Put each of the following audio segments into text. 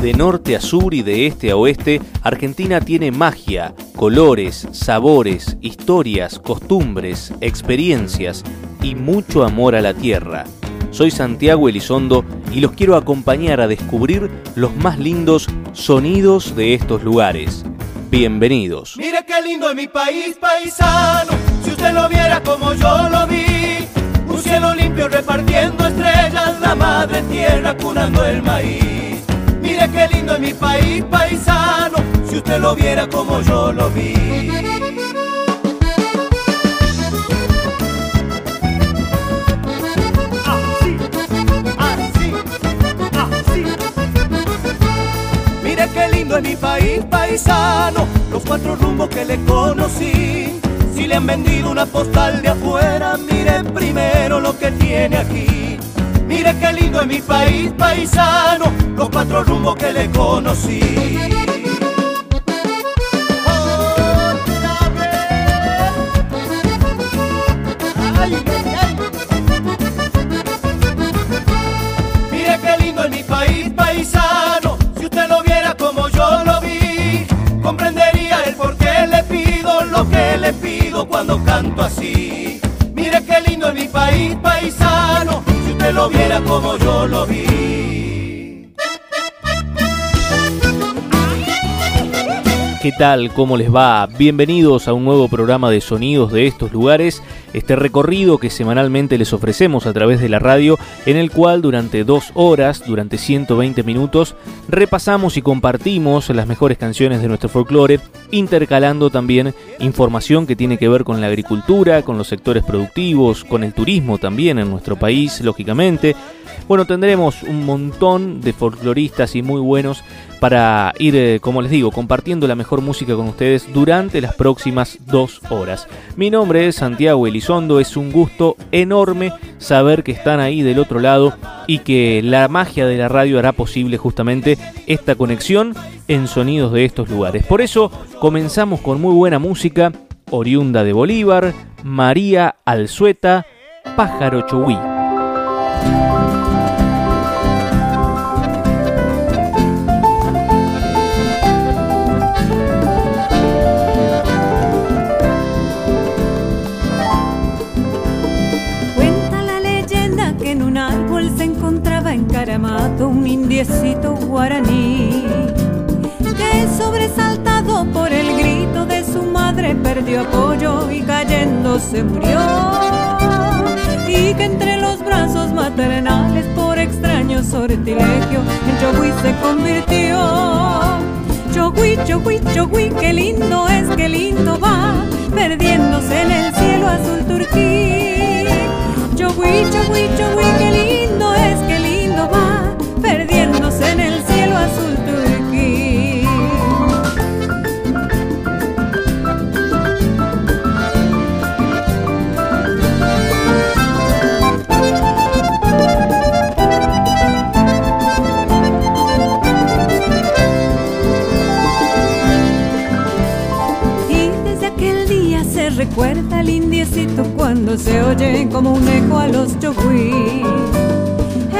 De norte a sur y de este a oeste, Argentina tiene magia, colores, sabores, historias, costumbres, experiencias y mucho amor a la tierra. Soy Santiago Elizondo y los quiero acompañar a descubrir los más lindos sonidos de estos lugares. Bienvenidos. Mire qué lindo es mi país, paisano, si usted lo viera como yo lo vi. Un cielo limpio repartiendo estrellas, la madre tierra curando el maíz. Mire qué lindo es mi país, paisano, si usted lo viera como yo lo vi. Así, así, así. Mire qué lindo es mi país, paisano, los cuatro rumbos que le conocí. Si le han vendido una postal de afuera, mire primero lo que tiene aquí. Mire qué lindo es mi país, paisano, los cuatro rumbos que le conocí. Mire qué lindo es mi país, paisano. Si usted lo viera como yo lo vi, comprendería el por qué le pido lo que le pido cuando canto así. Mire qué lindo es mi país, paisano. Lo viera como yo lo vi. ¿Qué tal? ¿Cómo les va? Bienvenidos a un nuevo programa de sonidos de estos lugares, este recorrido que semanalmente les ofrecemos a través de la radio, en el cual durante dos horas, durante 120 minutos, repasamos y compartimos las mejores canciones de nuestro folclore, intercalando también información que tiene que ver con la agricultura, con los sectores productivos, con el turismo también en nuestro país, lógicamente. Bueno, tendremos un montón de folcloristas y muy buenos para ir, eh, como les digo, compartiendo la mejor música con ustedes durante las próximas dos horas. Mi nombre es Santiago Elizondo, es un gusto enorme saber que están ahí del otro lado y que la magia de la radio hará posible justamente esta conexión en sonidos de estos lugares. Por eso comenzamos con muy buena música, oriunda de Bolívar, María Alzueta, Pájaro Chohuí. Perdió apoyo y cayendo se murió. Y que entre los brazos maternales por extraño sortilegio en Chogui se convirtió. Chogui, Chogui, Chogui, qué lindo es, qué lindo va perdiéndose en el cielo azul turquí. Chogui, chogui, chogui, qué lindo es, qué lindo va, como un eco a los chogüí.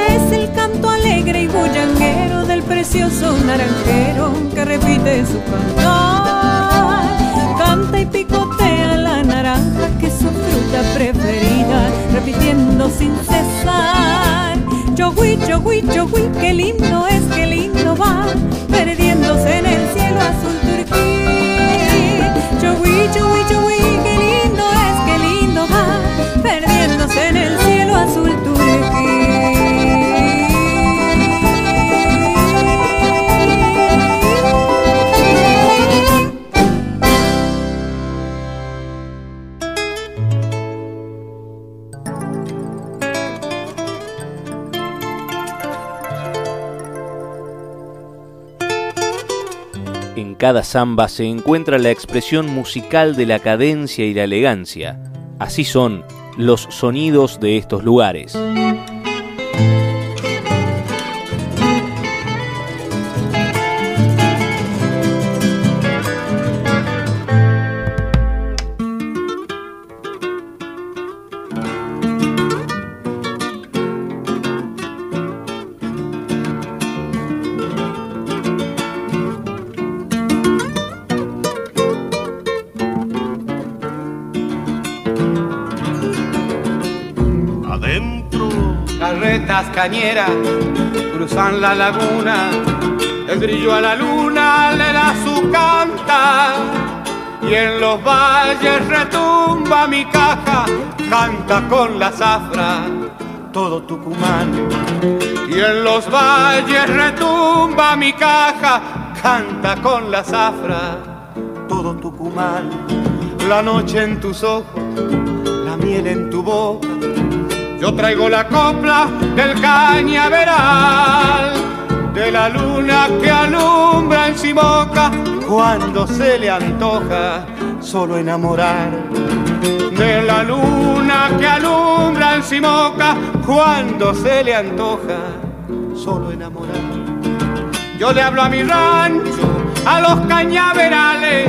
Es el canto alegre y bullanguero del precioso naranjero que repite su cantar. Canta y picotea la naranja que es su fruta preferida, repitiendo sin cesar. Qué lindo es, qué lindo samba se encuentra la expresión musical de la cadencia y la elegancia. Así son los sonidos de estos lugares. Cañeras cruzan la laguna, el brillo a la luna le da su canta. Y en los valles retumba mi caja, canta con la zafra todo Tucumán. Y en los valles retumba mi caja, canta con la zafra todo Tucumán. La noche en tus ojos, la miel en tu boca yo traigo la copla del cañaveral, de la luna que alumbra en Simoca cuando se le antoja solo enamorar. De la luna que alumbra en Simoca cuando se le antoja solo enamorar. Yo le hablo a mi rancho, a los cañaverales,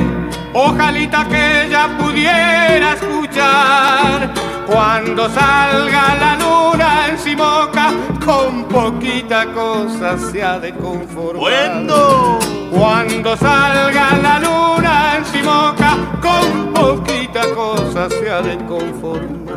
ojalita que ella pudiera escuchar cuando salga la luna en Simoca, con poquita cosa se ha de conformar. Bueno. Cuando salga la luna en Simoca, con poquita cosa se ha de conformar.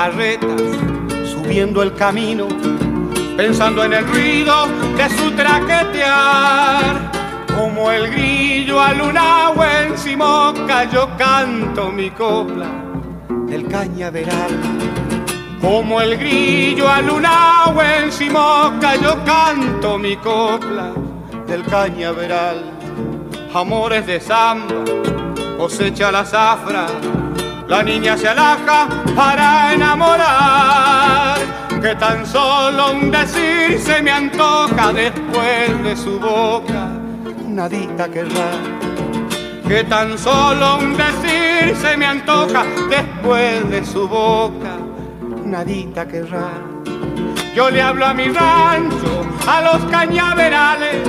Carretas subiendo el camino, pensando en el ruido de su traquetear. Como el grillo al una en Simoca, yo canto mi copla del cañaveral. Como el grillo al una en Simoca, yo canto mi copla del cañaveral. Amores de samba, cosecha la zafra la niña se alaja para enamorar, que tan solo un decir se me antoja después de su boca, nadita querrá. Que tan solo un decir se me antoja después de su boca, nadita querrá. Yo le hablo a mi rancho, a los cañaverales,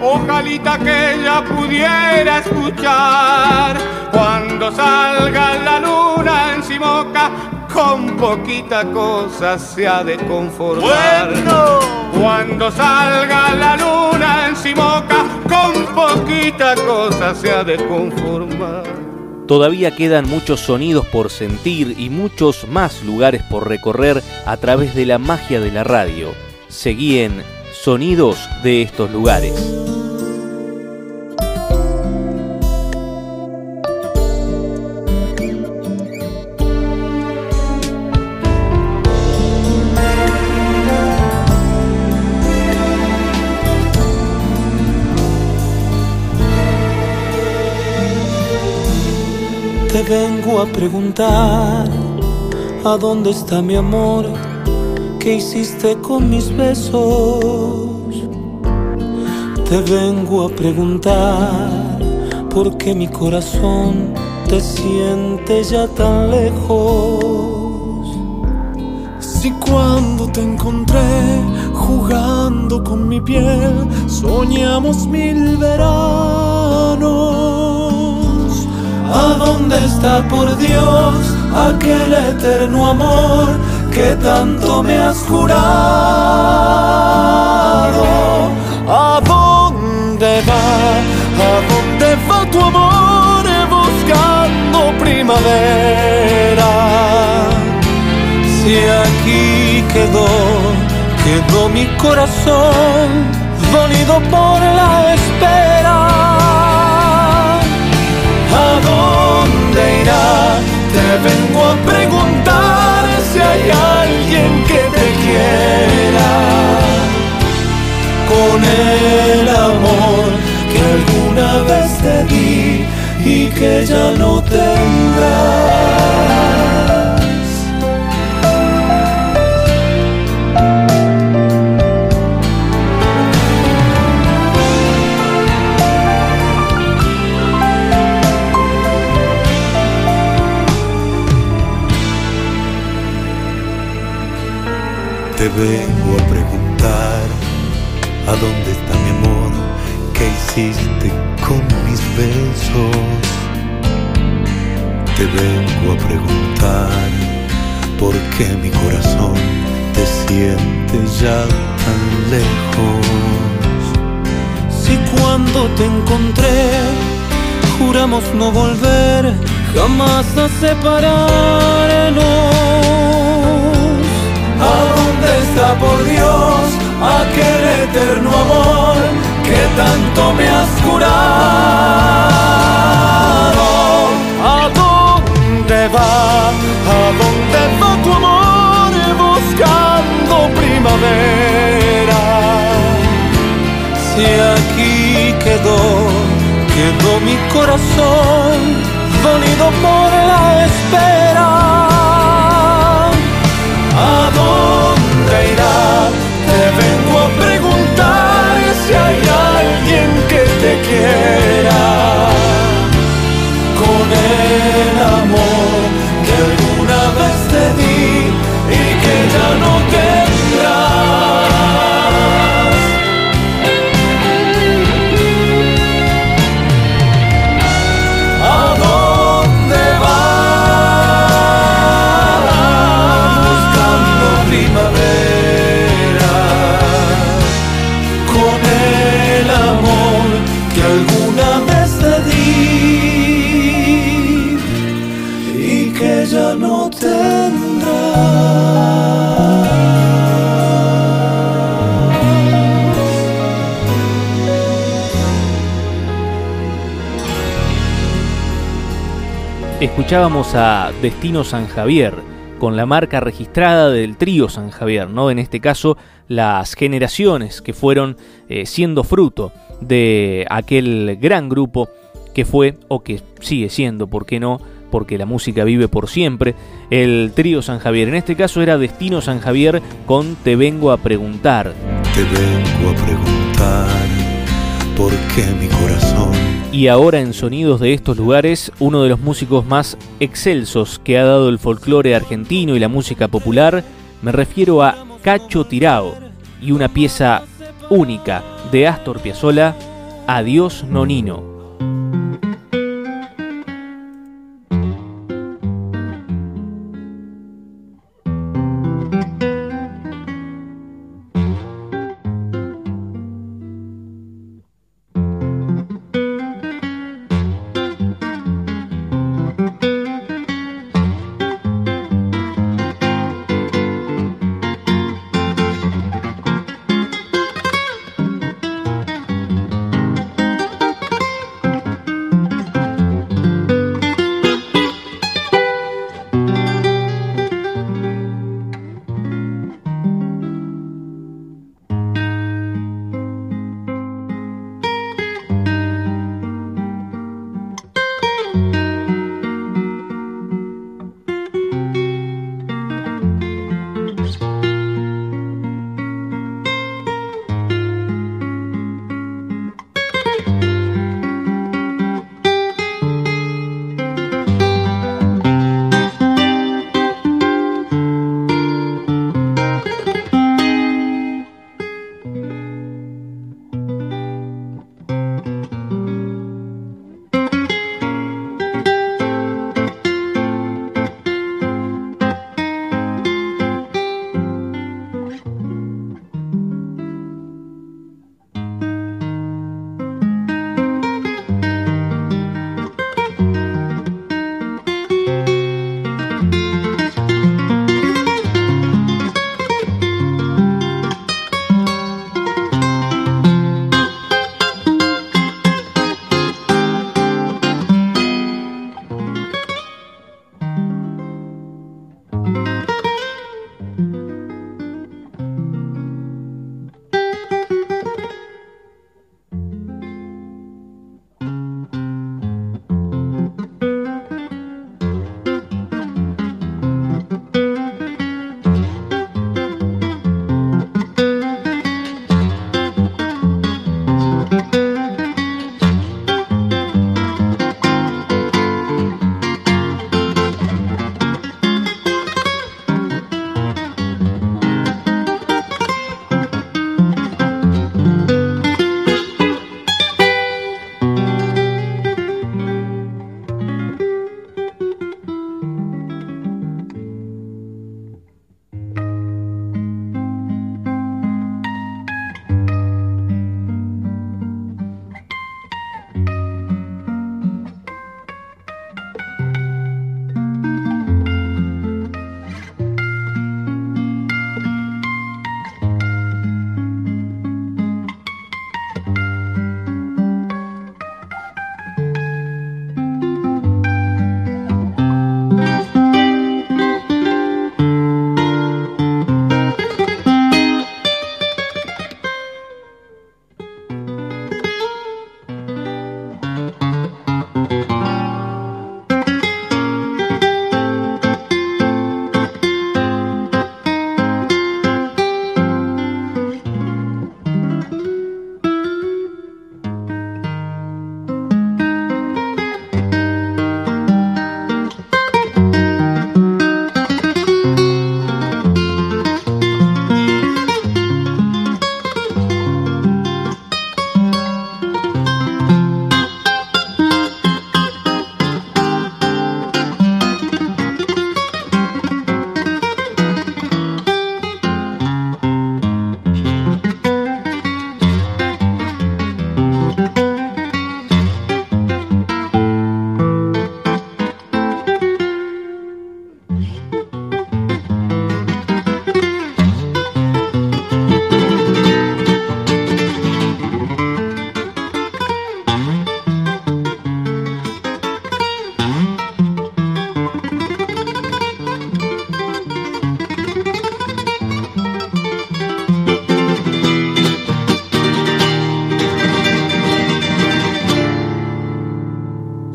ojalita que ella pudiera escuchar cuando salga la luna en Simoca, con poquita cosa se ha de conformar. Cuando salga la luna en Simoca, con poquita cosa se ha de conformar. Todavía quedan muchos sonidos por sentir y muchos más lugares por recorrer a través de la magia de la radio. Seguí en Sonidos de estos lugares. vengo a preguntar a dónde está mi amor, qué hiciste con mis besos. Te vengo a preguntar por qué mi corazón te siente ya tan lejos. Si cuando te encontré jugando con mi piel, soñamos mil veranos ¿A dónde está por Dios aquel eterno amor que tanto me has jurado? ¿A dónde va? ¿A dónde va tu amor buscando primavera? Si aquí quedó, quedó mi corazón dolido por la espera ¿A dónde irá? Te vengo a preguntar hay alguien que te quiera. Con el amor que alguna vez te di y que ya no tendrás. Te vengo a preguntar a dónde está mi amor, qué hiciste con mis besos. te vengo a preguntar por qué mi corazón te siente ya tan lejos. Si cuando te encontré juramos no volver jamás a separarnos. ¿A dónde está por Dios aquel eterno amor que tanto me has curado? ¿A dónde va? ¿A dónde va tu amor buscando primavera? Si aquí quedó, quedó mi corazón dolido por la espera. ¿A Te vengo a preguntar si hay alguien que te quiera. Con el amor que alguna vez te di y que ya no Escuchábamos a Destino San Javier con la marca registrada del trío San Javier, ¿no? En este caso, las generaciones que fueron eh, siendo fruto de aquel gran grupo que fue o que sigue siendo, ¿por qué no? Porque la música vive por siempre. El trío San Javier, en este caso era Destino San Javier con Te vengo a preguntar. Te vengo a preguntar mi corazón Y ahora en Sonidos de estos lugares, uno de los músicos más excelsos que ha dado el folclore argentino y la música popular, me refiero a Cacho Tirao y una pieza única de Astor Piazzolla, Adiós Nonino.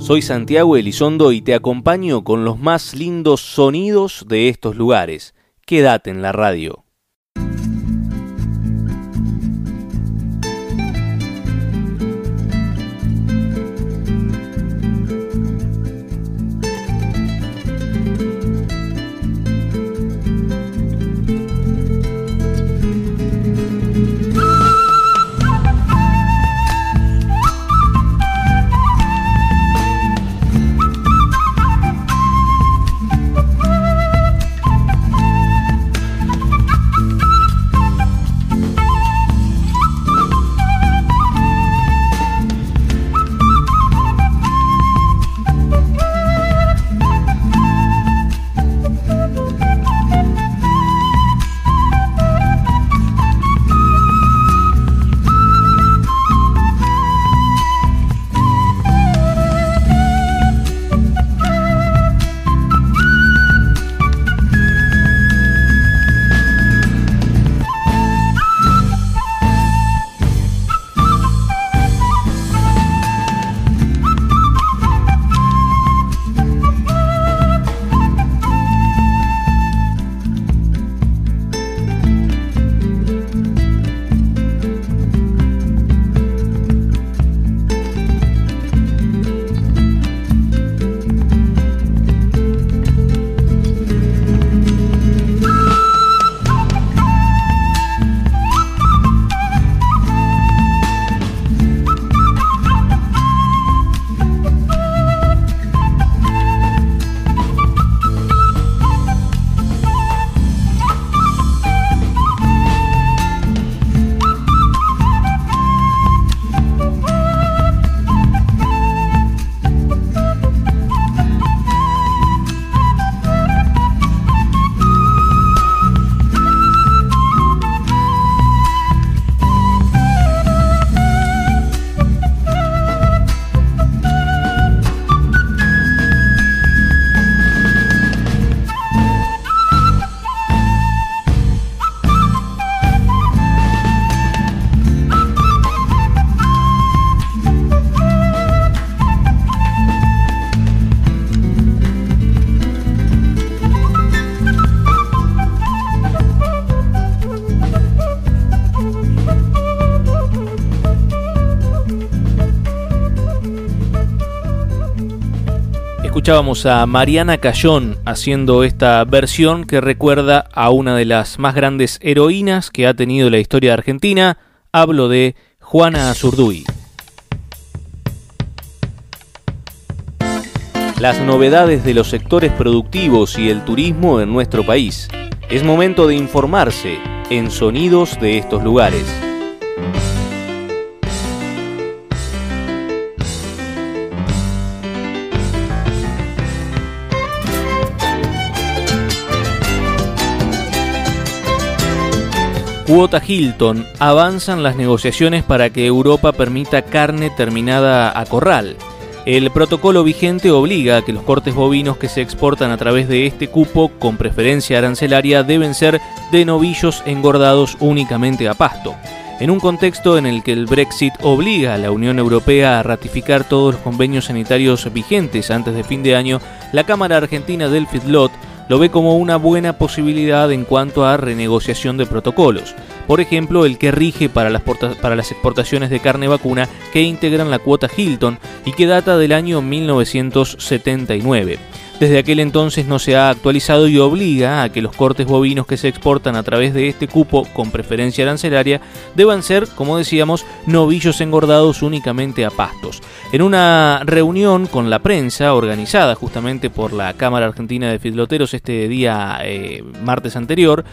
Soy Santiago Elizondo y te acompaño con los más lindos sonidos de estos lugares. Quédate en la radio. Escuchábamos a Mariana Cayón haciendo esta versión que recuerda a una de las más grandes heroínas que ha tenido la historia de Argentina. Hablo de Juana Azurduy. Las novedades de los sectores productivos y el turismo en nuestro país. Es momento de informarse en sonidos de estos lugares. Cuota Hilton. Avanzan las negociaciones para que Europa permita carne terminada a corral. El protocolo vigente obliga a que los cortes bovinos que se exportan a través de este cupo con preferencia arancelaria deben ser de novillos engordados únicamente a pasto. En un contexto en el que el Brexit obliga a la Unión Europea a ratificar todos los convenios sanitarios vigentes antes de fin de año, la Cámara Argentina del Fidlot lo ve como una buena posibilidad en cuanto a renegociación de protocolos. Por ejemplo, el que rige para las, exportaciones de carne vacuna que integran la cuota Hilton y que data del año 1979. Desde aquel entonces no se ha actualizado y obliga a que los cortes bovinos que se exportan a través de este cupo con preferencia arancelaria deban ser, como decíamos, novillos engordados únicamente a pastos. En una reunión con la prensa organizada justamente por la Cámara Argentina de Fidloteros este día eh, martes anterior,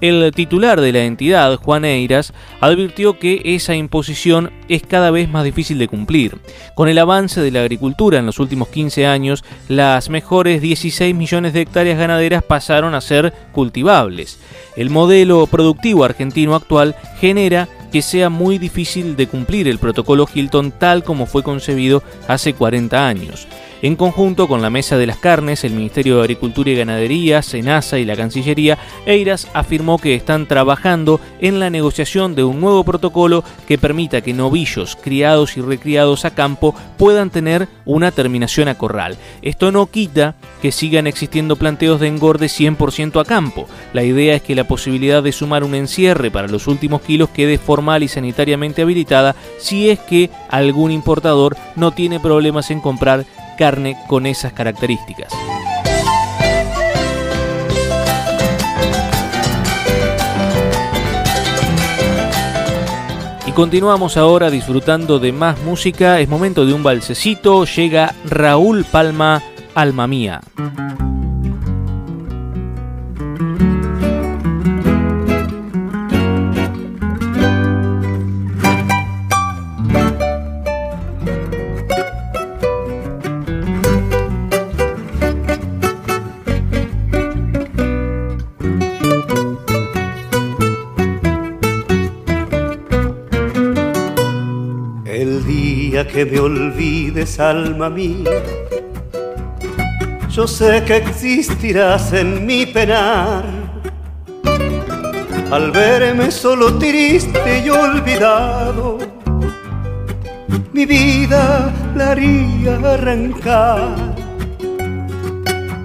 el titular de la entidad, Juan Eiras, advirtió que esa imposición es cada vez más difícil de cumplir. Con el avance de la agricultura en los últimos 15 años, las mejores 16 millones de hectáreas ganaderas pasaron a ser cultivables. El modelo productivo argentino actual genera que sea muy difícil de cumplir el protocolo Hilton tal como fue concebido hace 40 años. En conjunto con la Mesa de las Carnes, el Ministerio de Agricultura y Ganadería, SENASA y la Cancillería, EIRAS afirmó que están trabajando en la negociación de un nuevo protocolo que permita que novillos criados y recriados a campo puedan tener una terminación a corral. Esto no quita que sigan existiendo planteos de engorde 100% a campo. La idea es que la posibilidad de sumar un encierre para los últimos kilos quede formal y sanitariamente habilitada si es que algún importador no tiene problemas en comprar carne con esas características. Y continuamos ahora disfrutando de más música. Es momento de un balsecito. Llega Raúl Palma, Alma Mía. Que me olvides, alma mía. Yo sé que existirás en mi penar. Al verme solo triste y olvidado, mi vida la haría arrancar.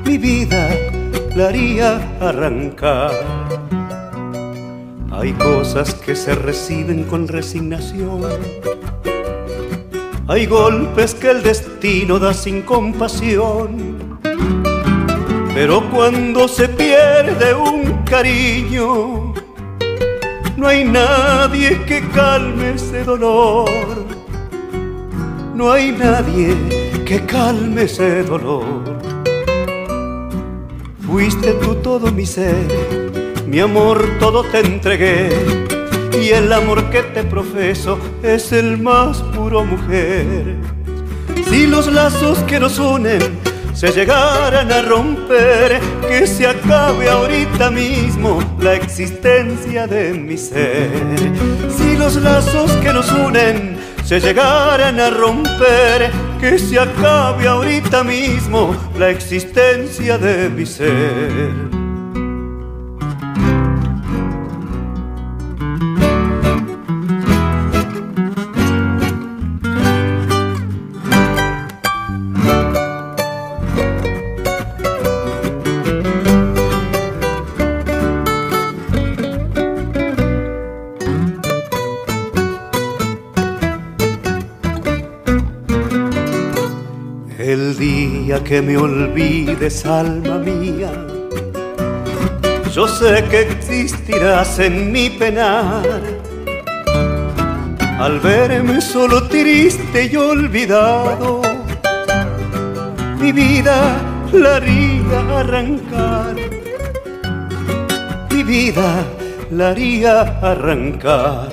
Mi vida la haría arrancar. Hay cosas que se reciben con resignación hay golpes que el destino da sin compasión, pero cuando se pierde un cariño, no hay nadie que calme ese dolor. No hay nadie que calme ese dolor. Fuiste tú todo mi ser, mi amor todo te entregué y el amor que te profeso es el más puro mujer. Si los lazos que nos unen se llegaran a romper, que se acabe ahorita mismo la existencia de mi ser. Si los lazos que nos unen se llegaran a romper, que se acabe ahorita mismo la existencia de mi ser. Que me olvides, alma mía. Yo sé que existirás en mi penar. Al verme solo triste y olvidado, mi vida la haría arrancar. Mi vida la haría arrancar.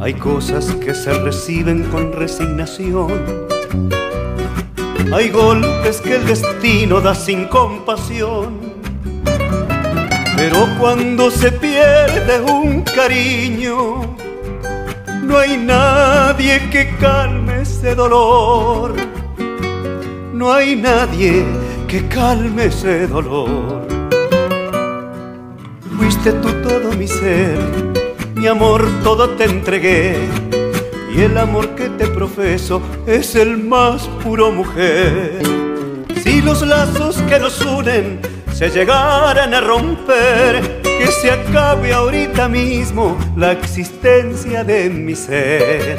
Hay cosas que se reciben con resignación hay golpes que el destino da sin compasión. Pero cuando se pierde un cariño, no hay nadie que calme ese dolor. No hay nadie que calme ese dolor. Fuiste tú todo mi ser, mi amor todo te entregué y el amor que profeso es el más puro mujer. Si los lazos que nos unen se llegaran a romper, que se acabe ahorita mismo la existencia de mi ser.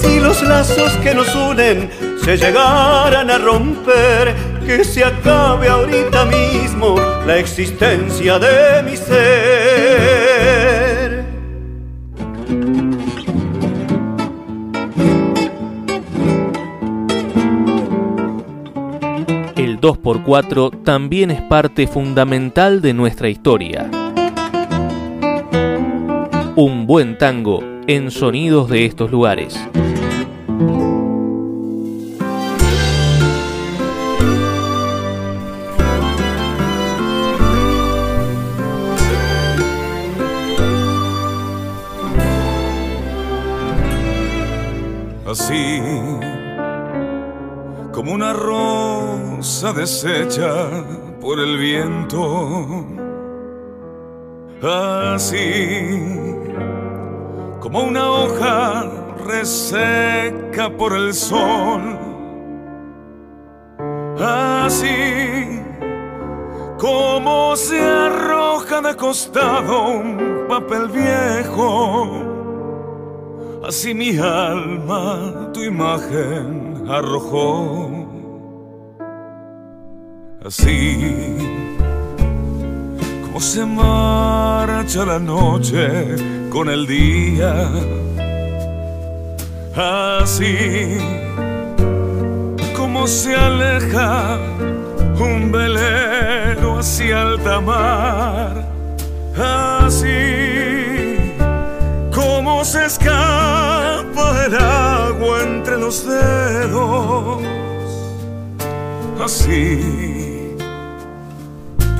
Si los lazos que nos unen se llegaran a romper, que se acabe ahorita mismo la existencia de mi ser. 2x4 también es parte fundamental de nuestra historia. Un buen tango en sonidos de estos lugares. Así como una deshecha por el viento. Así como una hoja reseca por el sol. Así como se arroja de costado un papel viejo. Así mi alma tu imagen arrojó. Así como se marcha la noche con el día. Así como se aleja un velero hacia alta mar. Así como se escapa el agua entre los dedos. Así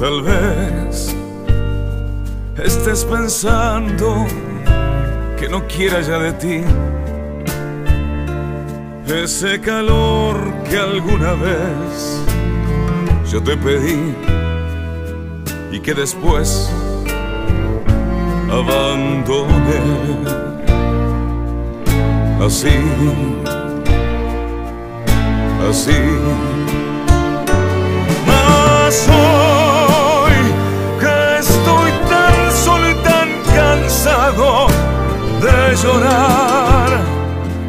Tal vez estés pensando que no quiera ya de ti ese calor que alguna vez yo te pedí y que después abandoné así, así. De llorar,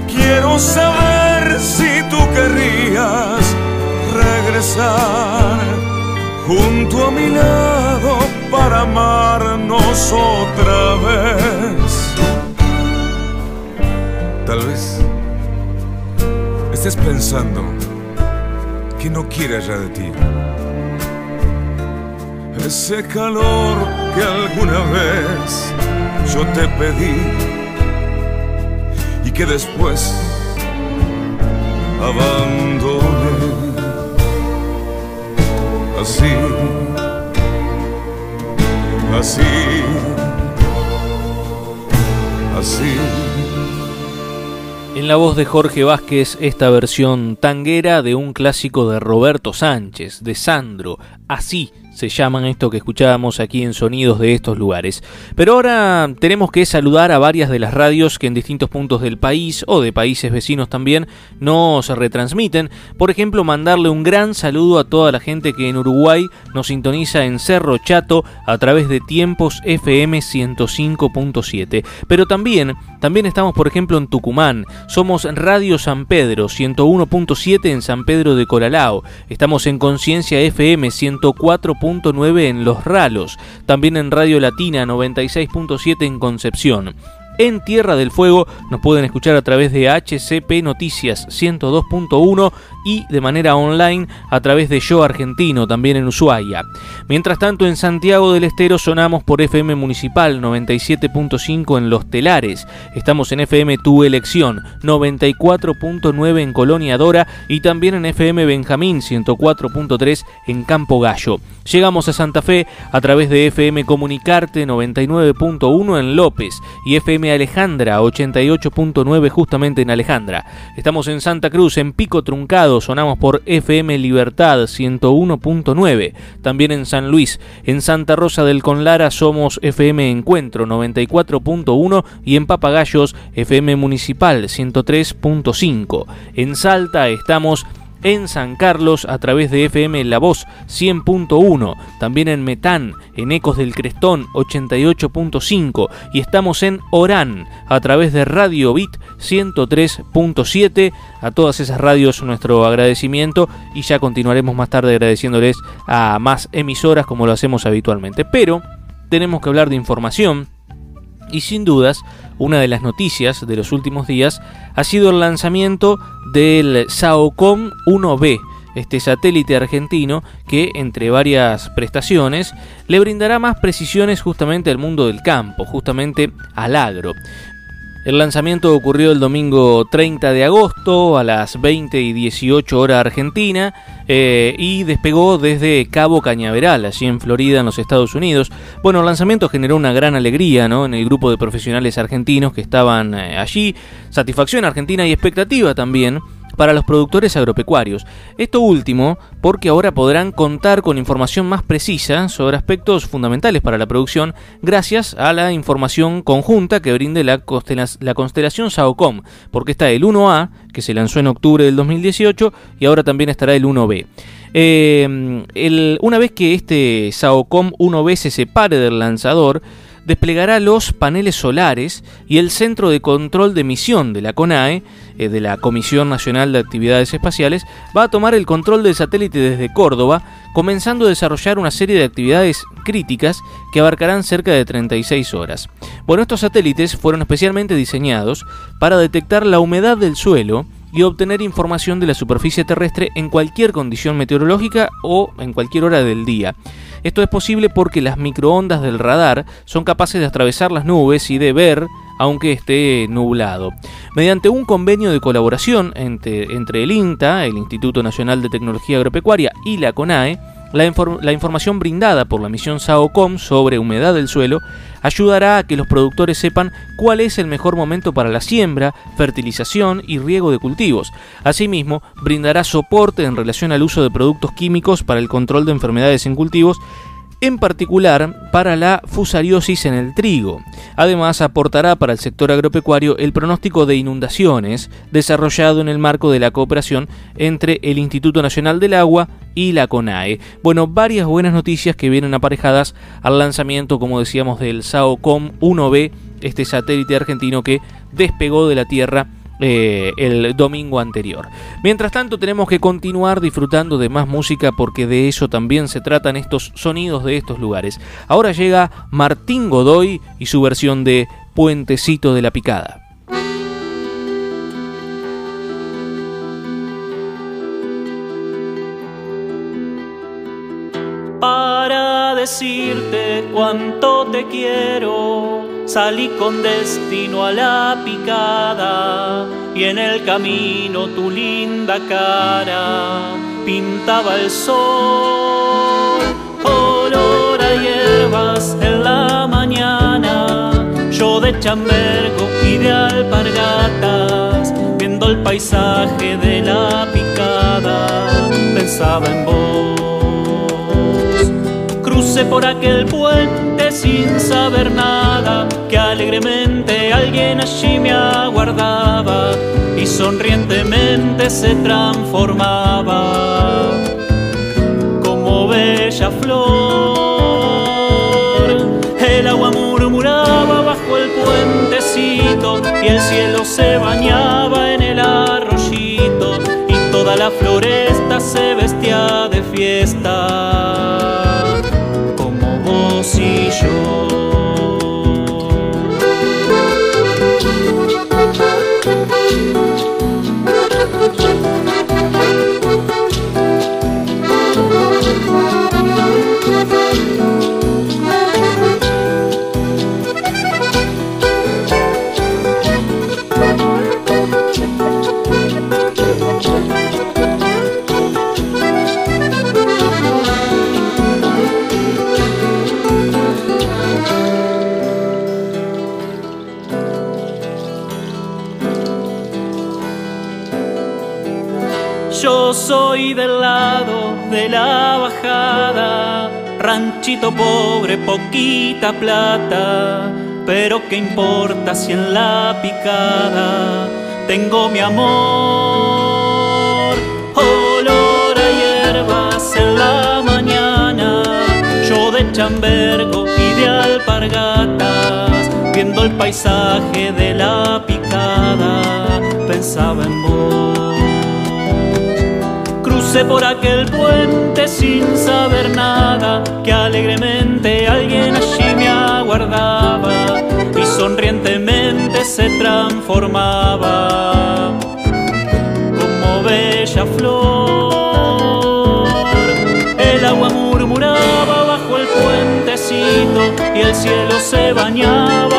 quiero saber si tú querrías regresar junto a mi lado para amarnos otra vez. Tal vez estés pensando que no quiera ya de ti ese calor que alguna vez yo te pedí y que después abandoné así, así, así. En la voz de Jorge Vázquez, esta versión tanguera de un clásico de Roberto Sánchez, de Sandro, así se llaman esto que escuchábamos aquí en Sonidos de estos lugares. Pero ahora tenemos que saludar a varias de las radios que en distintos puntos del país o de países vecinos también no se retransmiten. Por ejemplo, mandarle un gran saludo a toda la gente que en Uruguay nos sintoniza en Cerro Chato a través de Tiempos FM 105.7. Pero también, también estamos por ejemplo en Tucumán. Somos Radio San Pedro 101.7 en San Pedro de Coralao. Estamos en Conciencia FM 104 en Los Ralos, también en Radio Latina 96.7 en Concepción. En Tierra del Fuego nos pueden escuchar a través de HCP Noticias 102.1 y de manera online a través de Yo Argentino, también en Ushuaia. Mientras tanto, en Santiago del Estero sonamos por FM Municipal 97.5 en Los Telares. Estamos en FM Tu Elección 94.9 en Colonia Dora y también en FM Benjamín 104.3 en Campo Gallo. Llegamos a Santa Fe a través de FM Comunicarte 99.1 en López y FM Alejandra 88.9 justamente en Alejandra. Estamos en Santa Cruz, en Pico Truncado, sonamos por FM Libertad 101.9. También en San Luis, en Santa Rosa del Conlara somos FM Encuentro 94.1 y en Papagayos FM Municipal 103.5. En Salta estamos en San Carlos a través de FM La Voz 100.1, también en Metán, en Ecos del Crestón 88.5 y estamos en Orán a través de Radio Bit 103.7. A todas esas radios nuestro agradecimiento y ya continuaremos más tarde agradeciéndoles a más emisoras como lo hacemos habitualmente. Pero tenemos que hablar de información y sin dudas una de las noticias de los últimos días ha sido el lanzamiento del SAOCOM 1B, este satélite argentino que, entre varias prestaciones, le brindará más precisiones justamente al mundo del campo, justamente al agro. El lanzamiento ocurrió el domingo 30 de agosto a las 20 y 18 horas argentina eh, y despegó desde Cabo Cañaveral, allí en Florida, en los Estados Unidos. Bueno, el lanzamiento generó una gran alegría ¿no? en el grupo de profesionales argentinos que estaban eh, allí, satisfacción argentina y expectativa también para los productores agropecuarios. Esto último porque ahora podrán contar con información más precisa sobre aspectos fundamentales para la producción gracias a la información conjunta que brinde la, constelación SAOCOM, porque está el 1A, que se lanzó en octubre del 2018, y ahora también estará el 1B. Eh, una vez que este SAOCOM 1B se separe del lanzador, desplegará los paneles solares y el centro de control de misión de la CONAE, eh, de la Comisión Nacional de Actividades Espaciales, va a tomar el control del satélite desde Córdoba, comenzando a desarrollar una serie de actividades críticas que abarcarán cerca de 36 horas. Bueno, estos satélites fueron especialmente diseñados para detectar la humedad del suelo, y obtener información de la superficie terrestre en cualquier condición meteorológica o en cualquier hora del día. Esto es posible porque las microondas del radar son capaces de atravesar las nubes y de ver aunque esté nublado. Mediante un convenio de colaboración entre, entre el INTA, el Instituto Nacional de Tecnología Agropecuaria, y la CONAE, la, información brindada por la misión SAOCOM sobre humedad del suelo ayudará a que los productores sepan cuál es el mejor momento para la siembra, fertilización y riego de cultivos. Asimismo, brindará soporte en relación al uso de productos químicos para el control de enfermedades en cultivos en particular para la fusariosis en el trigo. Además, aportará para el sector agropecuario el pronóstico de inundaciones desarrollado en el marco de la cooperación entre el Instituto Nacional del Agua y la CONAE. Bueno, varias buenas noticias que vienen aparejadas al lanzamiento, como decíamos, del SAOCOM 1B, este satélite argentino que despegó de la Tierra eh, el domingo anterior. Mientras tanto tenemos que continuar disfrutando de más música porque de eso también se tratan estos sonidos de estos lugares. Ahora llega Martín Godoy y su versión de Puentecito de la Picada. Para decirte cuánto te quiero salí con destino a la picada y en el camino tu linda cara pintaba el sol. Olor a hierbas en la mañana, yo de chambergo y de alpargatas, viendo el paisaje de la picada, pensaba en vos. Crucé por aquel puente sin saber nada, que alegremente alguien allí me aguardaba y sonrientemente se transformaba como bella flor. El agua murmuraba bajo el puentecito y el cielo se bañaba en el arroyito y toda la floresta se vestía de fiesta la bajada, ranchito pobre, poquita plata, pero qué importa si en la picada tengo mi amor. Olor a hierbas en la mañana, yo de chambergo y de alpargatas, viendo el paisaje de la picada, pensaba en vos Crucé por aquel puente sin saber nada, que alegremente alguien allí me aguardaba y sonrientemente se transformaba como bella flor. El agua murmuraba bajo el puentecito y el cielo se bañaba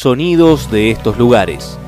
sonidos de estos lugares.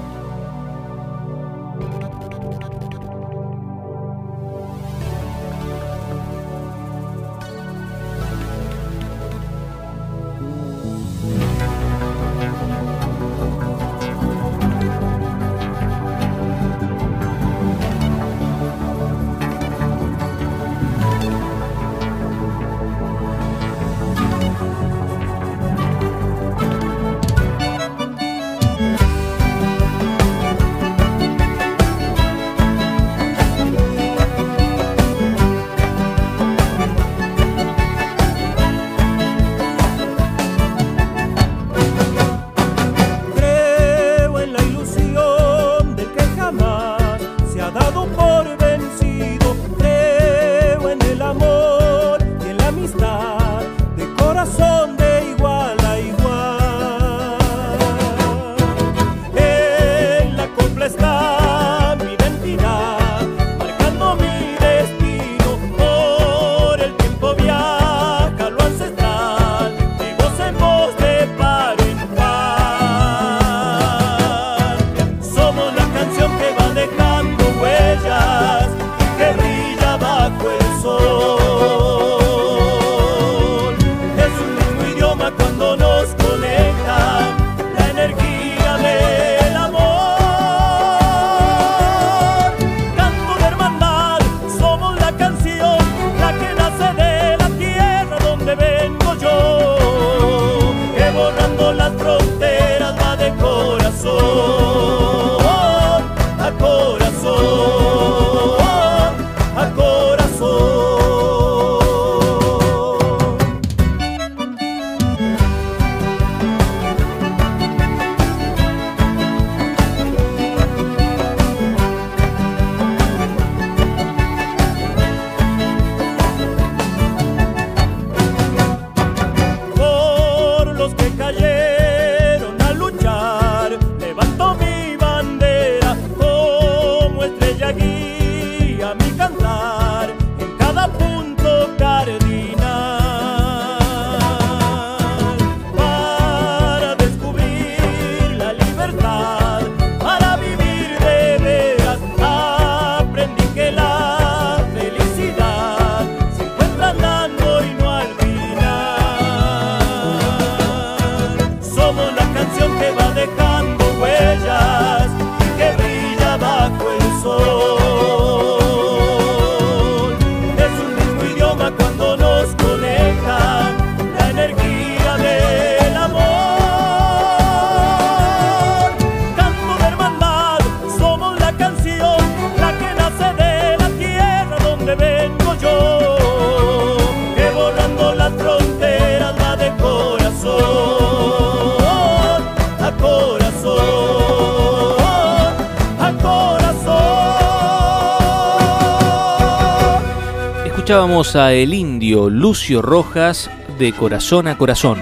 escuchábamos a el indio Lucio Rojas de Corazón a Corazón.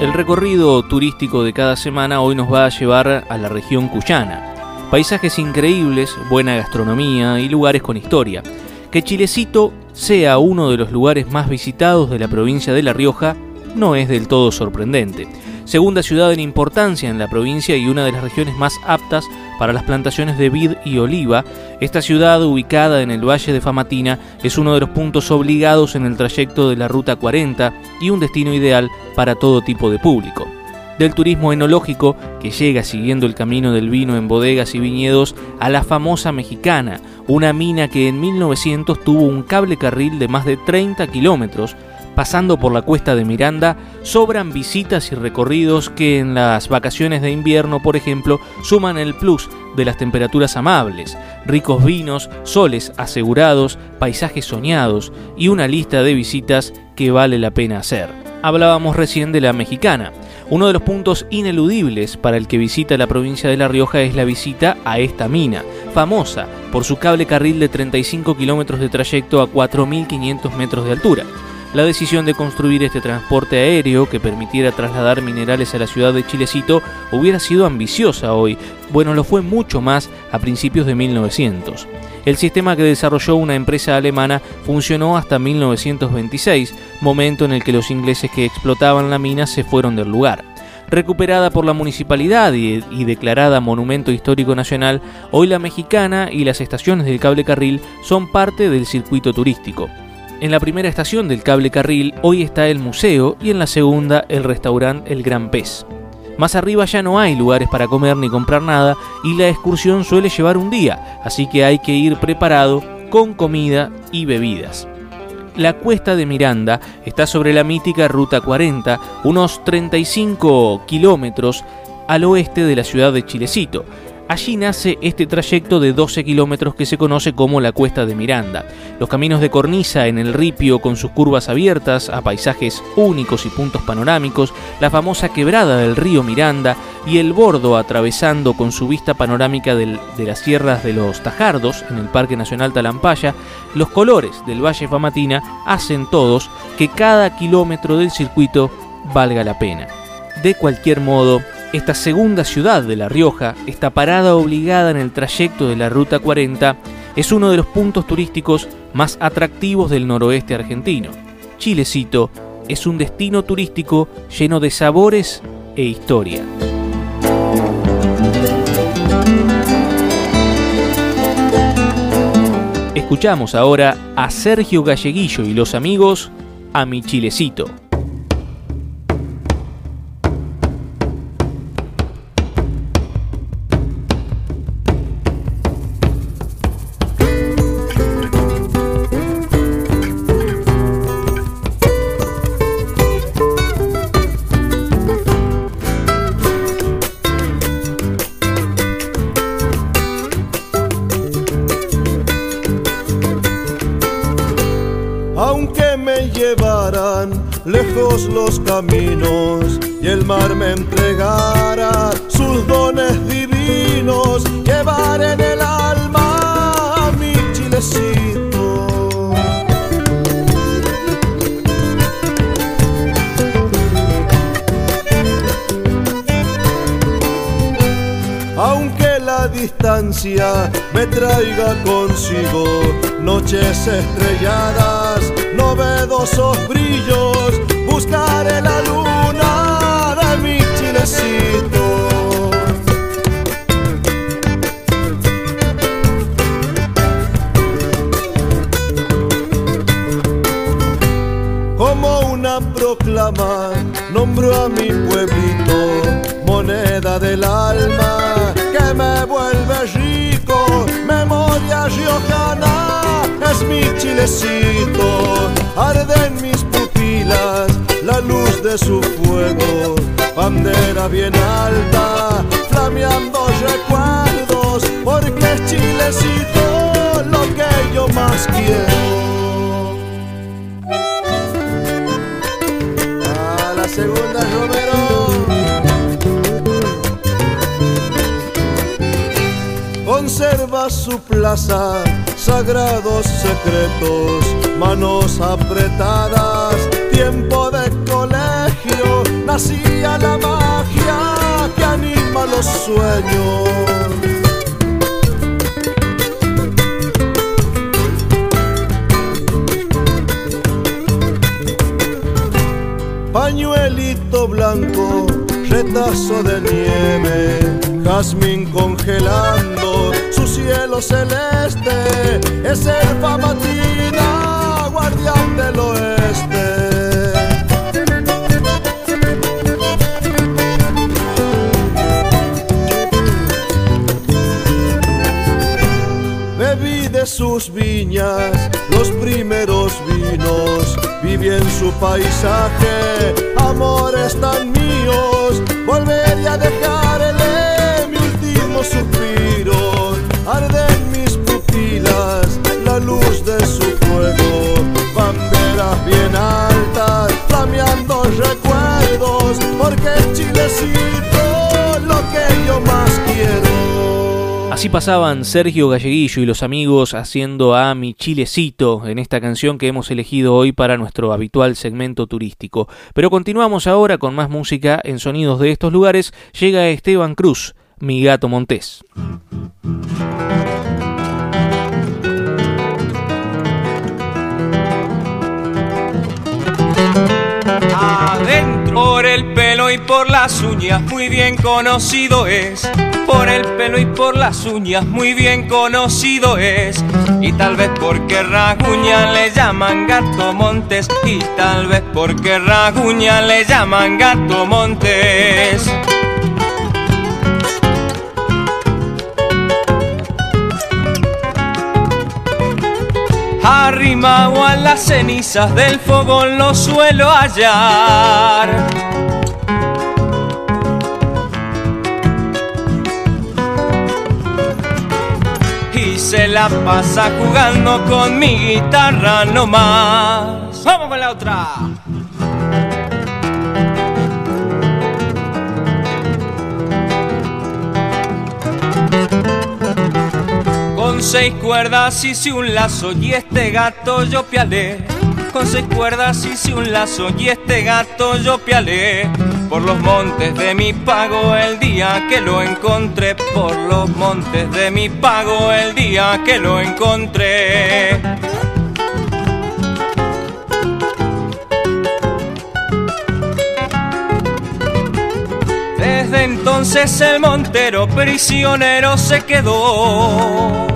El recorrido turístico de cada semana hoy nos va a llevar a la región cuyana. Paisajes increíbles, buena gastronomía y lugares con historia que Chilecito sea uno de los lugares más visitados de la provincia de La Rioja no es del todo sorprendente. Segunda ciudad en importancia en la provincia y una de las regiones más aptas para las plantaciones de vid y oliva, esta ciudad ubicada en el Valle de Famatina es uno de los puntos obligados en el trayecto de la Ruta 40 y un destino ideal para todo tipo de público. Del turismo enológico, que llega siguiendo el camino del vino en bodegas y viñedos, a la famosa mexicana, una mina que en 1900 tuvo un cable carril de más de 30 kilómetros, pasando por la cuesta de Miranda, sobran visitas y recorridos que en las vacaciones de invierno, por ejemplo, suman el plus de las temperaturas amables, ricos vinos, soles asegurados, paisajes soñados y una lista de visitas que vale la pena hacer. Hablábamos recién de la mexicana. Uno de los puntos ineludibles para el que visita la provincia de La Rioja es la visita a esta mina, famosa por su cable carril de 35 kilómetros de trayecto a 4.500 metros de altura. La decisión de construir este transporte aéreo que permitiera trasladar minerales a la ciudad de Chilecito hubiera sido ambiciosa hoy, bueno, lo fue mucho más a principios de 1900. El sistema que desarrolló una empresa alemana funcionó hasta 1926, momento en el que los ingleses que explotaban la mina se fueron del lugar. Recuperada por la municipalidad y, y, declarada Monumento Histórico Nacional, hoy la mexicana y las estaciones del cable carril son parte del circuito turístico. En la primera estación del cable carril hoy está el museo y en la segunda el restaurante El Gran Pez. Más arriba ya no hay lugares para comer ni comprar nada y la excursión suele llevar un día, así que hay que ir preparado con comida y bebidas. La cuesta de Miranda está sobre la mítica Ruta 40, unos 35 kilómetros al oeste de la ciudad de Chilecito, Allí nace este trayecto de 12 kilómetros que se conoce como la Cuesta de Miranda. Los caminos de cornisa en el ripio con sus curvas abiertas a paisajes únicos y puntos panorámicos, la famosa quebrada del río Miranda y el bordo atravesando con su vista panorámica de las sierras de los Tajardos en el Parque Nacional Talampaya, los colores del Valle Famatina hacen todos que cada kilómetro del circuito valga la pena. De cualquier modo, esta segunda ciudad de La Rioja, esta parada obligada en el trayecto de la Ruta 40, es uno de los puntos turísticos más atractivos del noroeste argentino. Chilecito es un destino turístico lleno de sabores e historia. Escuchamos ahora a Sergio Galleguillo y los amigos a mi Chilecito. Los caminos y el mar me entregara sus dones divinos, llevar en el alma mi chilecito. Aunque la distancia me traiga consigo noches estrelladas, novedosos brillos, buscaré la luna de mi chilecito. Como una proclama, nombro a mi pueblito, moneda del alma que me vuelve rico, memoria riojana, es mi chilecito, arde en luz su fuego, bandera bien alta, flameando recuerdos, porque es Chilecito lo que yo más quiero. A la segunda Romero. Conserva su plaza, sagrados secretos, manos apretadas tiempo de nacía la magia que anima los sueños. Pañuelito blanco, retazo de nieve, jazmín congelando su cielo celeste, es el famatina, guardián del oeste. Sus viñas los primeros vinos, viví en su paisaje, amores tan míos, volveré a dejarle mi último suspiro, arde en mis pupilas la luz de su fuego, banderas bien altas, flameando recuerdos, porque Chilecito lo que yo más. Así pasaban Sergio Galleguillo y los amigos haciendo a mi chilecito en esta canción que hemos elegido hoy para nuestro habitual segmento turístico. Pero continuamos ahora con más música en sonidos de estos lugares. Llega Esteban Cruz, mi gato Montés. Las uñas, muy bien conocido es. Por el pelo y por las uñas, muy bien conocido es. Y tal vez porque Raguña le llaman gato montes. Y tal vez porque Raguña le llaman gato montes. Arrimado a las cenizas del fogón lo suelo hallar. Se la pasa jugando con mi guitarra nomás. Vamos con la otra. Con seis cuerdas hice un lazo y este gato yo pialé. Con seis cuerdas hice un lazo y este gato yo pialé. Por los montes de mi pago el día que lo encontré. Por los montes de mi pago el día que lo encontré. Desde entonces el montero prisionero se quedó.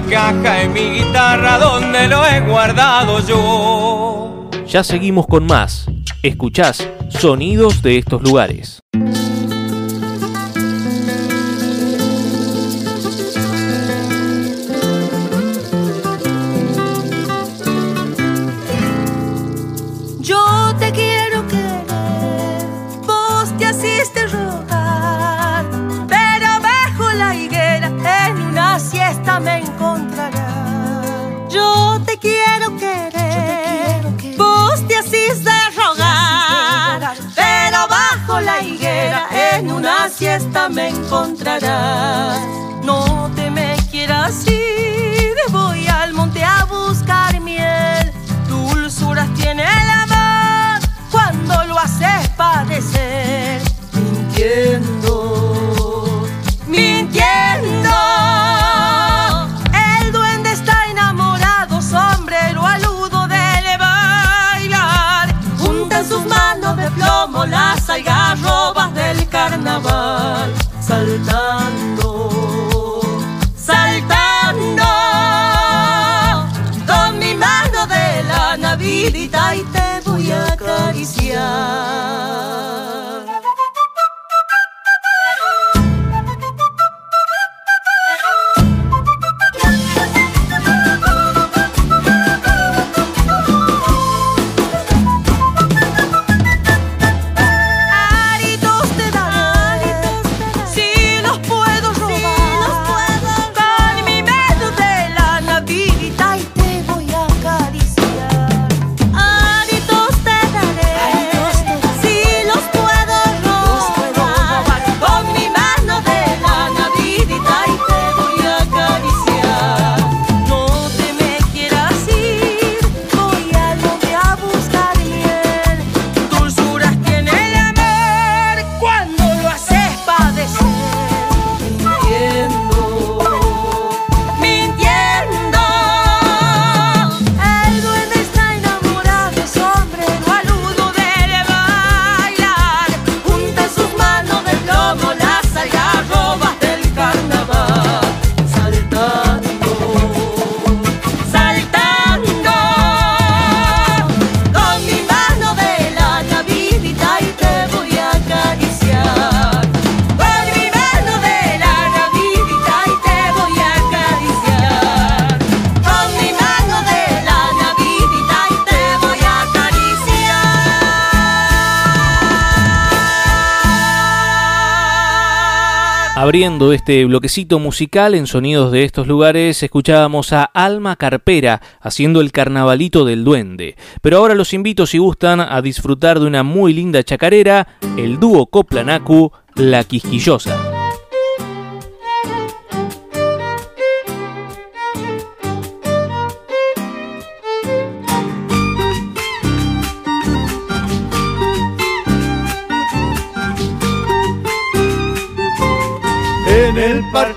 Caja de mi guitarra donde lo he guardado yo. Ya seguimos con más. Escuchás sonidos de estos lugares. Siesta me encontrarás. No te me quieras ir, carnaval, saltando Este bloquecito musical en sonidos de estos lugares, escuchábamos a Alma Carpera haciendo el carnavalito del duende. Pero ahora los invito, si gustan, a disfrutar de una muy linda chacarera, el dúo Coplanacu, La Quisquillosa.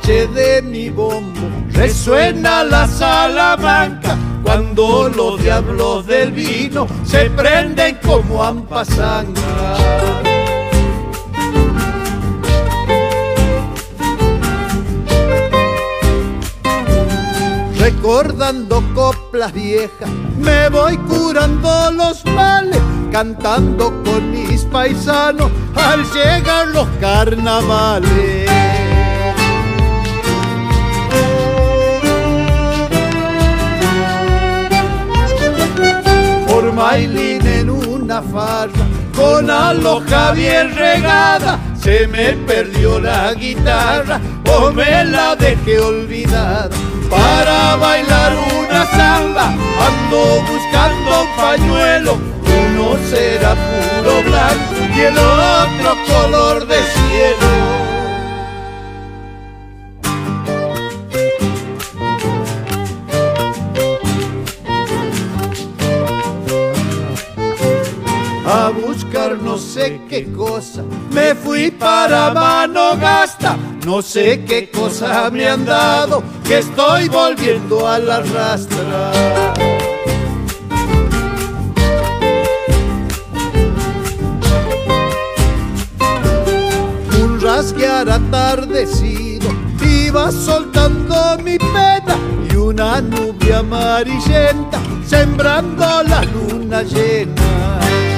De mi bombo resuena la salamanca cuando los diablos del vino se prenden como ampasanga. Recordando coplas viejas, me voy curando los males, cantando con mis paisanos al llegar los carnavales. Por Mailín en una farra, con aloja bien regada, se me perdió la guitarra o me la dejé olvidada. Para bailar una samba ando buscando un pañuelo, uno será puro blanco y el otro color de cielo. A buscar no sé qué cosa. Me fui para mano gasta, no sé qué cosa me han dado, que estoy volviendo a la rastra. Un rasguear atardecido, iba soltando mi pena y una nube amarillenta sembrando la luna llena.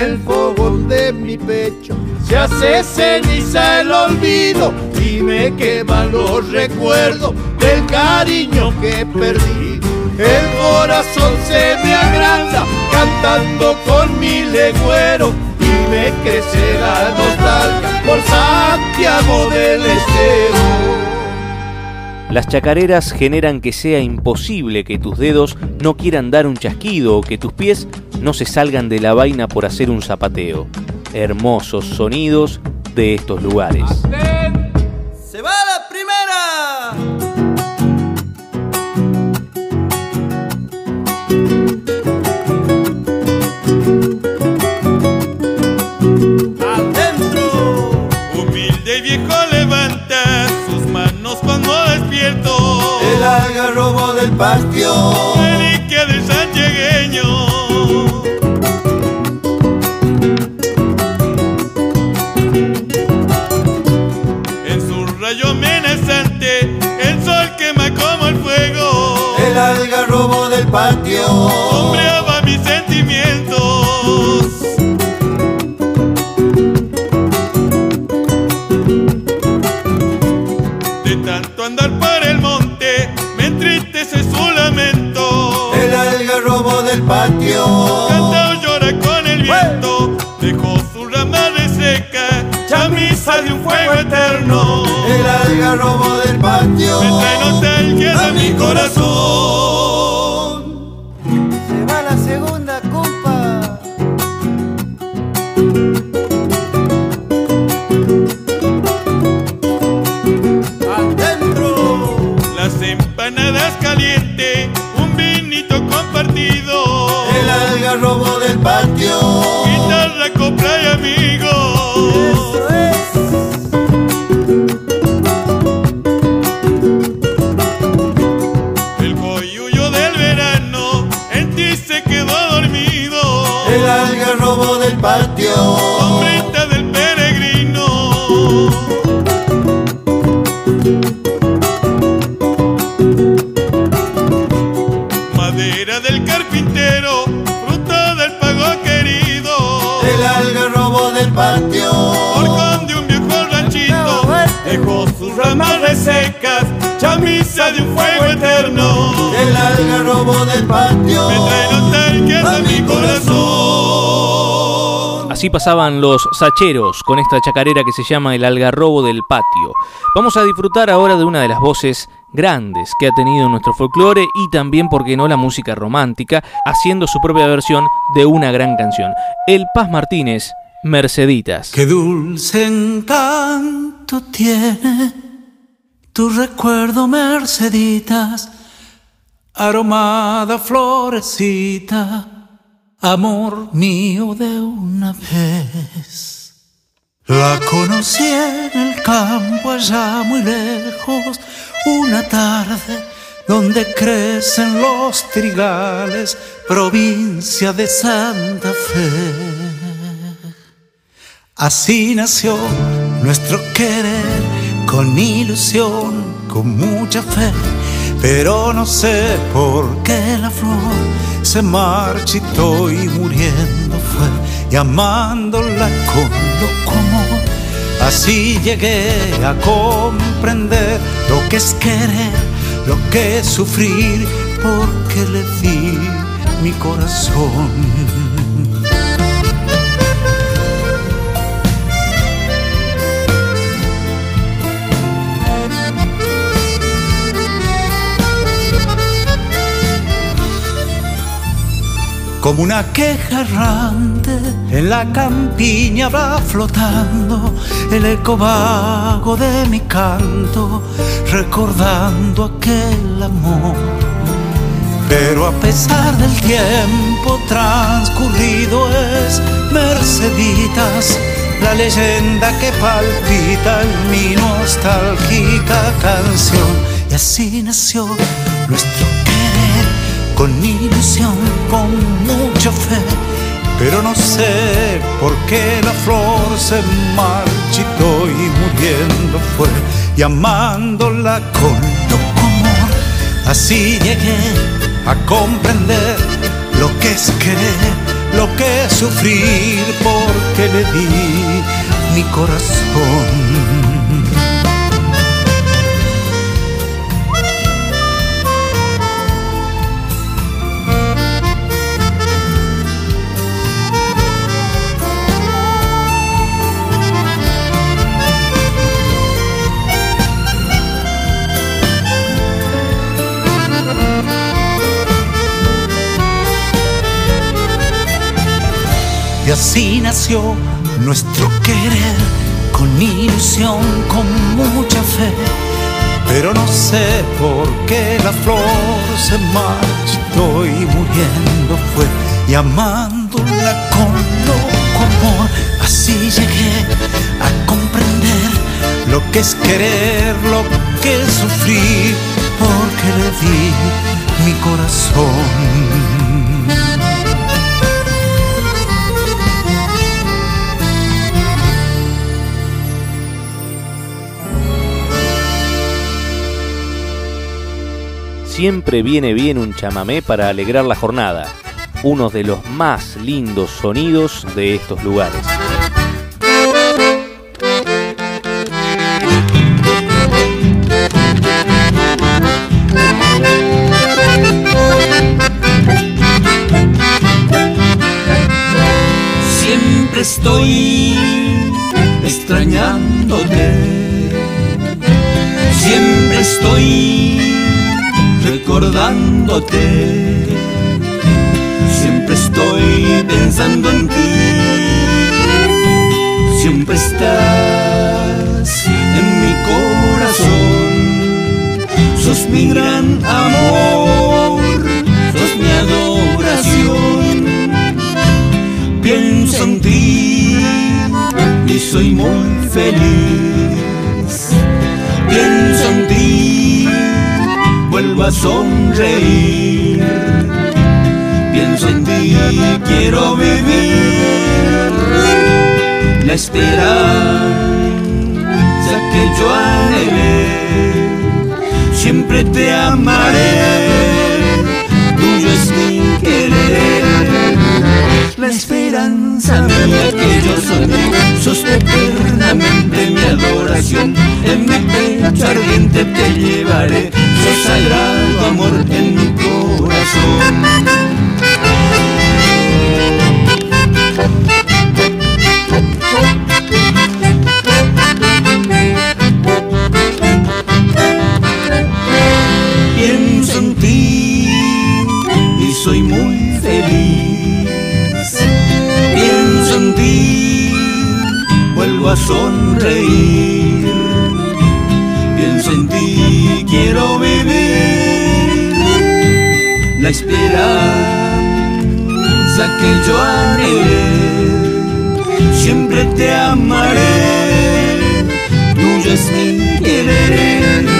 El fogón de mi pecho se hace ceniza el olvido y me queman los recuerdos del cariño que perdí. El corazón se me agranda cantando con mi legüero y me crece la nostalgia por Santiago del Estero. Las chacareras generan que sea imposible que tus dedos no quieran dar un chasquido o que tus pies no se salgan de la vaina por hacer un zapateo. Hermosos sonidos de estos lugares. ¡Se va algarrobo del patio. Reliquia del santiagueño. En su rayo amenazante, el sol quema como el fuego. El algarrobo del patio. Sombreaba mis chamisa de un fuego eterno. El algarrobo del patio. Me trae nostalgia de mi corazón. De un fuego eterno. El algarrobo del patio me trae nostalgia a mi corazón. Así pasaban los sacheros con esta chacarera que se llama El algarrobo del patio. Vamos a disfrutar ahora de una de las voces grandes que ha tenido nuestro folclore y también, por qué no, la música romántica, haciendo su propia versión de una gran canción. El Paz Martínez, Merceditas. Qué dulce encanto tiene tu recuerdo, Merceditas, aromada florecita, amor mío de una vez. La conocí en el campo allá muy lejos, una tarde donde crecen los trigales, provincia de Santa Fe. Así nació nuestro querer, con ilusión, con mucha fe, pero no sé por qué la flor se marchitó y muriendo fue, y amándola con loco amor. Así llegué a comprender lo que es querer, lo que es sufrir, porque le di mi corazón. Como una queja errante en la campiña va flotando el eco vago de mi canto, recordando aquel amor. Pero a pesar del tiempo transcurrido es Merceditas, la leyenda que palpita en mi nostálgica canción. Y así nació nuestro con ilusión, con mucha fe, pero no sé por qué la flor se marchitó y muriendo fue, y amándola con loco amor, así llegué a comprender lo que es querer, lo que es sufrir, porque le di mi corazón. Y así nació nuestro querer, con ilusión, con mucha fe. Pero no sé por qué la flor se marchitó y muriendo fue. Y amándola con loco amor, así llegué a comprender lo que es querer, lo que es sufrir, porque le di mi corazón. Siempre viene bien un chamamé para alegrar la jornada, uno de los más lindos sonidos de estos lugares. Siempre estoy Siempre estoy pensando en ti. Siempre estás en mi corazón. Sos mi gran amor. Sos mi adoración. Pienso en ti y soy muy feliz. Vuelvo a sonreír. Pienso en ti, quiero vivir la esperanza que yo anhelé. Siempre te amaré, tuyo es mi querer. La esperanza mía que yo soñé, sos mi adoración. En mi pecho ardiente te llevaré sagrado amor en mi corazón. Pienso en ti y soy muy feliz. Ti, vuelvo a sonreír. Pienso en ti, quiero vivir la esperanza que yo haré. Siempre te amaré, tuyo es mi querer.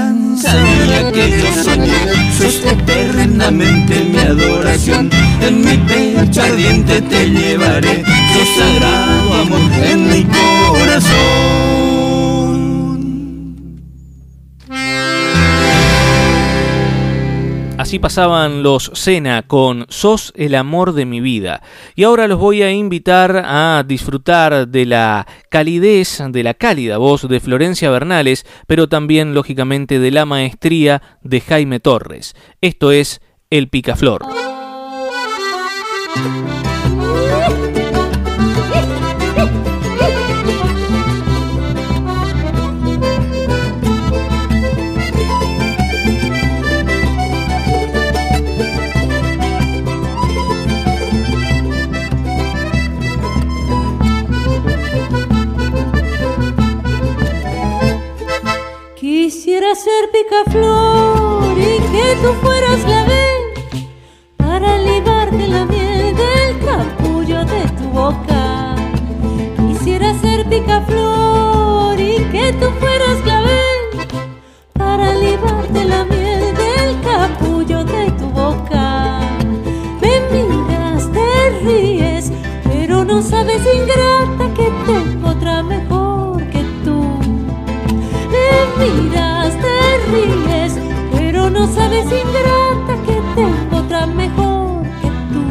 Esperanza que yo soñé, sos eternamente mi adoración. En mi pecho ardiente te llevaré, sos sagrado amor en mi corazón. Así pasaban los Cena con Sos el amor de mi vida. Y ahora los voy a invitar a disfrutar de la calidez, de la cálida voz de Florencia Bernales, pero también, lógicamente, de la maestría de Jaime Torres. Esto es El Picaflor. Quisiera ser picaflor y que tú fueras la vez para libarte la miel del capullo de tu boca. Quisiera ser picaflor y que tú fueras la vez para libarte la miel del capullo de tu boca. Me miras, te ríes, pero no sabes ingrata que tengo otra mejor pero no sabes ingrata que tengo otra mejor que tú.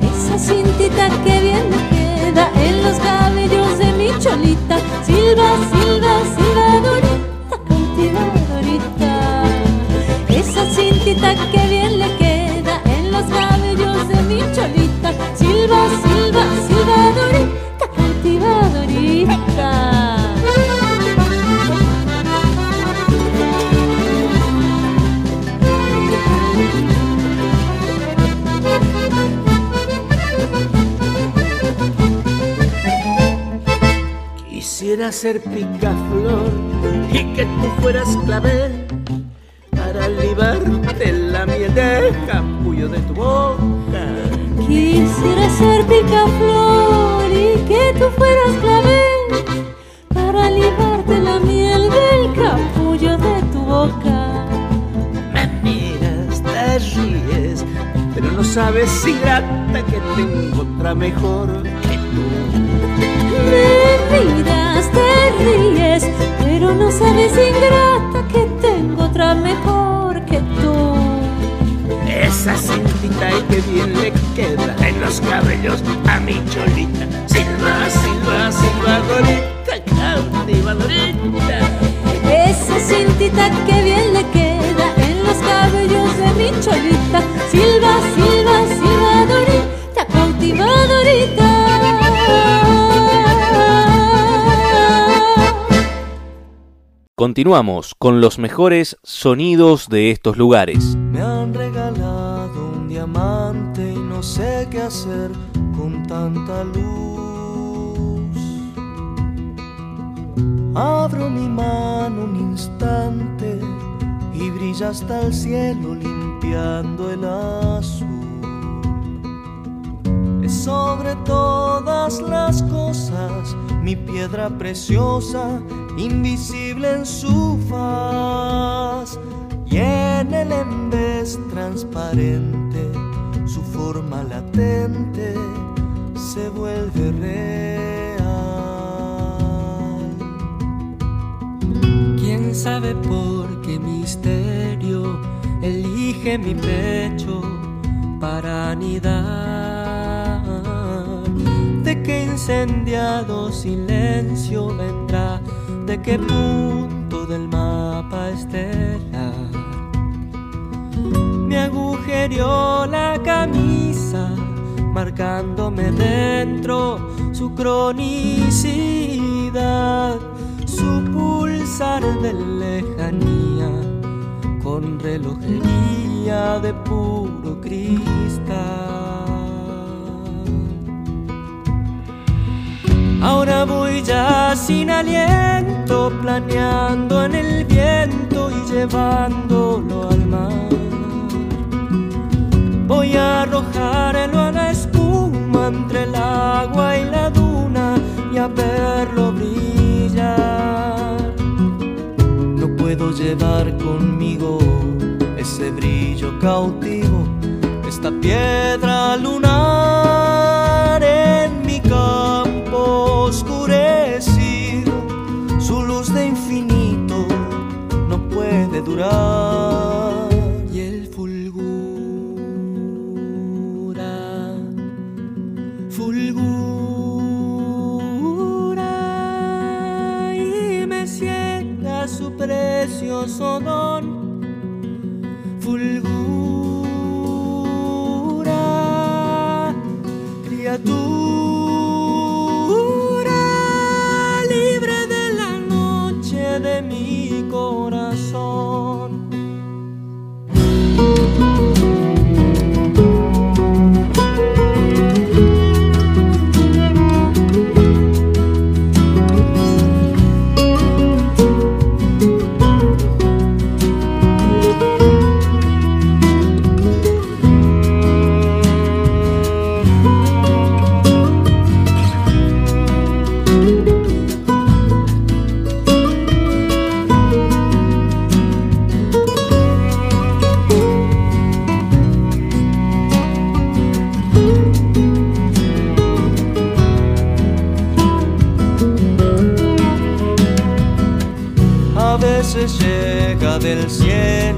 Esa cintita que bien me queda en los cabellos de mi cholita, silba, silba, silbadorita, cautivadorita. Esa cintita que bien le queda en los cabellos de mi cholita, silba, silba, silbadorita, cautivadorita. Quisiera ser picaflor y que tú fueras clavel para libarte la miel del capullo de tu boca. Quisiera ser picaflor y que tú fueras clavel para libarte la miel del capullo de tu boca. Me miras, te ríes, pero no sabes, ingrata, que tengo otra mejor que tú. Me miras, ríes, pero no sabes, ingrata, que tengo otra mejor que tú. Esa cintita y que bien le queda en los cabellos a mi cholita. Silva, silva, silbadorita, cautivadorita. Esa cintita que bien le queda en los cabellos de mi cholita. Silva, silva, silbadorita, cautivadorita. Continuamos con los mejores sonidos de estos lugares. Me han regalado un diamante y no sé qué hacer con tanta luz. Abro mi mano un instante y brilla hasta el cielo limpiando el azul. Es sobre todas las cosas mi piedra preciosa, invisible en su faz. Y en el embés transparente, su forma latente se vuelve real. ¿Quién sabe por qué misterio elige mi pecho para anidar? ¿De qué incendiado silencio vendrá? ¿De qué punto del mapa estelar. Me agujerió la camisa, marcándome dentro su cronicidad, su pulsar de lejanía, con relojería de puro cristal. Ahora voy ya sin aliento, planeando en el viento y llevándolo al mar. Voy a arrojarlo a la espuma entre el agua y la duna y a verlo brillar. No puedo llevar conmigo ese brillo cautivo, esta piedra lunar en mi campo oscurecido, su luz de infinito no puede durar. Y el fulgura, fulgura y me ciega su precioso don. Fulgura, criatura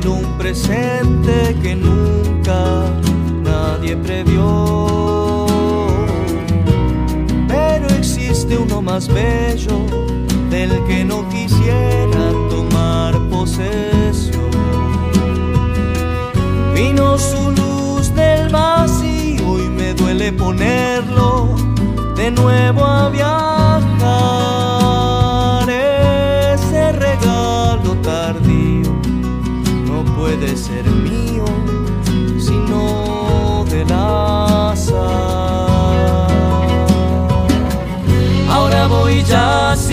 un presente que nunca nadie previó. Pero existe uno más bello del que no quisiera tomar posesión. Vino su luz del vacío y me duele ponerlo de nuevo a.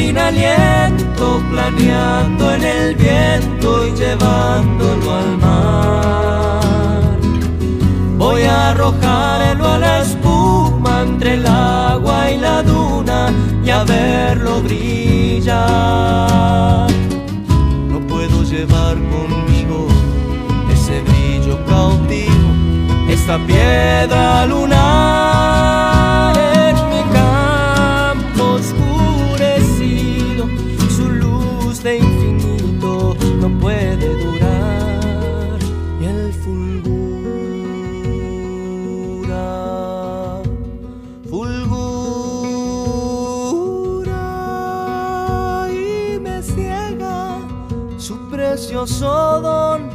sin aliento, planeando en el viento y llevándolo al mar. Voy a arrojarlo a la espuma entre el agua y la duna y a verlo brillar. No puedo llevar conmigo ese brillo cautivo, esta piedra lunar precioso don.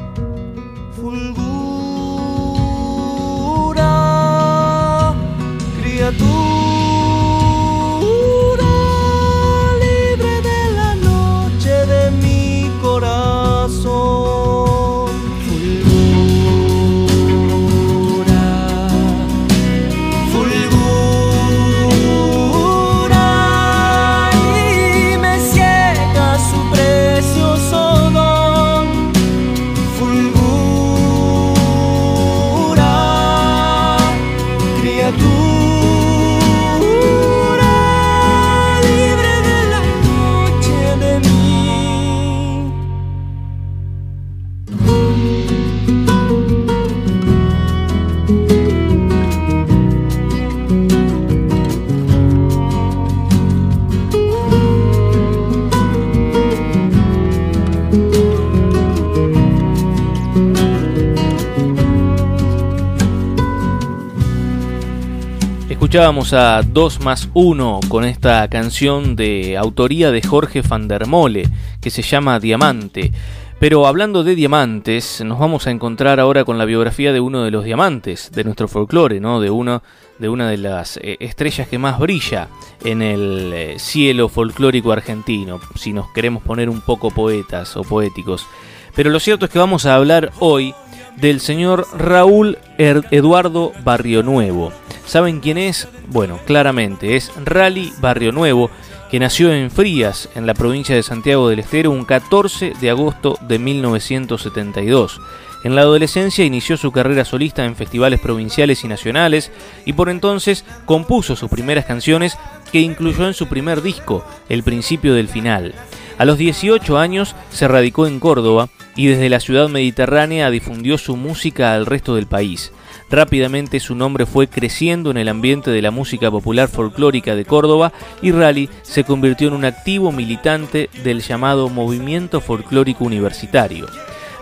Escuchábamos a 2 más 1 con esta canción de autoría de Jorge van der Mole que se llama Diamante. Pero hablando de diamantes, nos vamos a encontrar ahora con la biografía de uno de los diamantes de nuestro folclore, ¿no? De uno de una de las eh, estrellas que más brilla en el eh, cielo folclórico argentino, si nos queremos poner un poco poetas o poéticos. Pero lo cierto es que vamos a hablar hoy del señor Raúl Eduardo Barrio Nuevo. ¿Saben quién es? Bueno, claramente es Rally Barrio Nuevo, que nació en Frías, en la provincia de Santiago del Estero, un 14 de agosto de 1972. En la adolescencia inició su carrera solista en festivales provinciales y nacionales y por entonces compuso sus primeras canciones que incluyó en su primer disco, El principio del final. A los 18 años se radicó en Córdoba y desde la ciudad mediterránea difundió su música al resto del país. Rápidamente su nombre fue creciendo en el ambiente de la música popular folclórica de Córdoba y Rally se convirtió en un activo militante del llamado Movimiento Folclórico Universitario.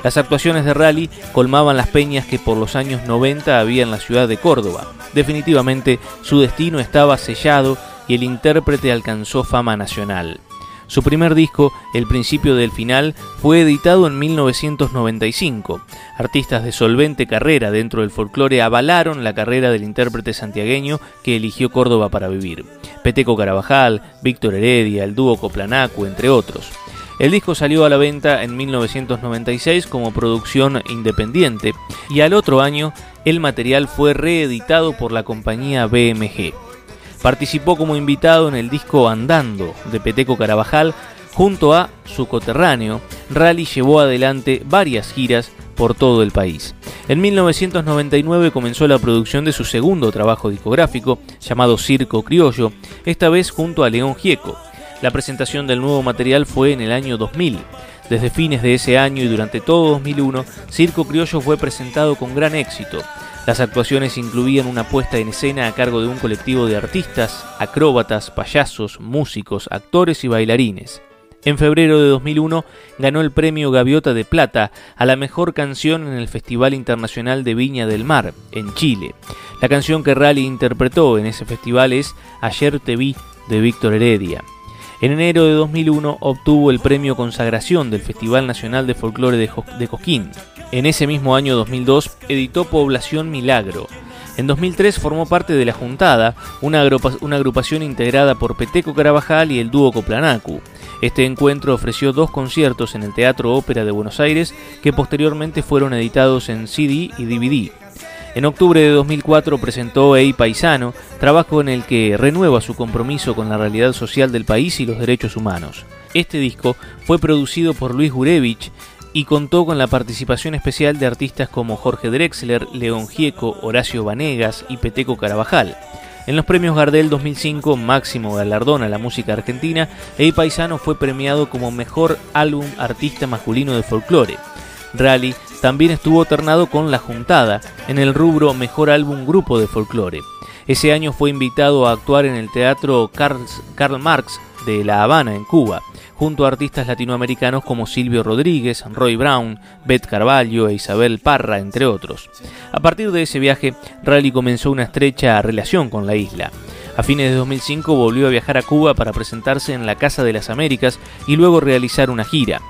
Las actuaciones de Rally colmaban las peñas que por los años 90 había en la ciudad de Córdoba. Definitivamente su destino estaba sellado y el intérprete alcanzó fama nacional. Su primer disco, El principio del final, fue editado en 1995. Artistas de solvente carrera dentro del folclore avalaron la carrera del intérprete santiagueño que eligió Córdoba para vivir. Peteco Carabajal, Víctor Heredia, el dúo Coplanacu, entre otros. El disco salió a la venta en 1996 como producción independiente y al otro año el material fue reeditado por la compañía BMG. Participó como invitado en el disco Andando de Peteco Carabajal junto a su coterráneo. Rally llevó adelante varias giras por todo el país. En 1999 comenzó la producción de su segundo trabajo discográfico, llamado Circo Criollo, esta vez junto a León Gieco. La presentación del nuevo material fue en el año 2000. Desde fines de ese año y durante todo 2001, Circo Criollo fue presentado con gran éxito. Las actuaciones incluían una puesta en escena a cargo de un colectivo de artistas, acróbatas, payasos, músicos, actores y bailarines. En febrero de 2001 ganó el premio Gaviota de Plata a la mejor canción en el Festival Internacional de Viña del Mar, en Chile. La canción que Rally interpretó en ese festival es Ayer te vi de Víctor Heredia. En enero de 2001 obtuvo el premio Consagración del Festival Nacional de Folclore de, Cosquín. En ese mismo año 2002 editó Población Milagro. En 2003 formó parte de La Juntada, una, agrupación integrada por Peteco Carabajal y el dúo Coplanacu. Este encuentro ofreció dos conciertos en el Teatro Ópera de Buenos Aires que posteriormente fueron editados en CD y DVD. En octubre de 2004 presentó Ei Paisano, trabajo en el que renueva su compromiso con la realidad social del país y los derechos humanos. Este disco fue producido por Luis Gurevich y contó con la participación especial de artistas como Jorge Drexler, León Gieco, Horacio Vanegas y Peteco Carabajal. En los premios Gardel 2005, máximo galardón a la música argentina, Ei Paisano fue premiado como mejor álbum artista masculino de folclore. Rally también estuvo alternado con La Juntada en el rubro Mejor Álbum Grupo de Folclore. Ese año fue invitado a actuar en el Teatro Karl, Marx de La Habana, en Cuba, junto a artistas latinoamericanos como Silvio Rodríguez, Roy Brown, Beth Carvalho e Isabel Parra, entre otros. A partir de ese viaje, Rally comenzó una estrecha relación con la isla. A fines de 2005 volvió a viajar a Cuba para presentarse en la Casa de las Américas y luego realizar una gira.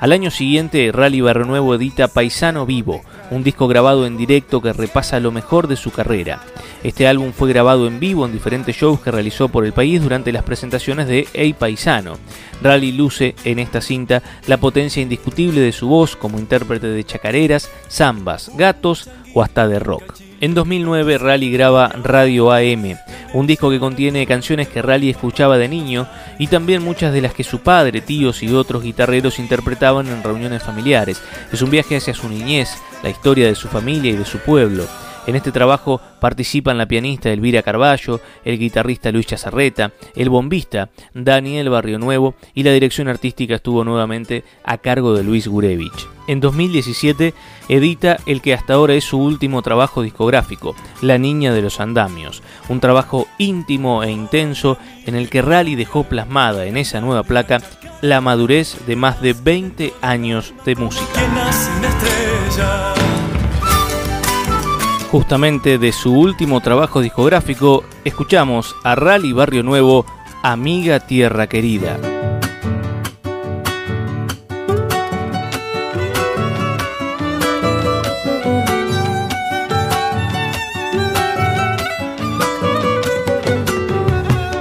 Al año siguiente, Rally Barrio Nuevo edita Paisano Vivo, un disco grabado en directo que repasa lo mejor de su carrera. Este álbum fue grabado en vivo en diferentes shows que realizó por el país durante las presentaciones de Ey Paisano. Rally luce en esta cinta la potencia indiscutible de su voz como intérprete de chacareras, zambas, gatos o hasta de rock. En 2009 Rally graba Radio AM, un disco que contiene canciones que Rally escuchaba de niño y también muchas de las que su padre, tíos y otros guitarreros interpretaban en reuniones familiares. Es un viaje hacia su niñez, la historia de su familia y de su pueblo. En este trabajo participan la pianista Elvira Carballo, el guitarrista Luis Chazarreta, el bombista Daniel Barrio Nuevo y la dirección artística estuvo nuevamente a cargo de Luis Gurevich. En 2017 edita el que hasta ahora es su último trabajo discográfico, La Niña de los Andamios, un trabajo íntimo e intenso en el que Rally dejó plasmada en esa nueva placa la madurez de más de 20 años de música Justamente de su último trabajo discográfico, escuchamos a Rally Barrio Nuevo, Amiga Tierra Querida.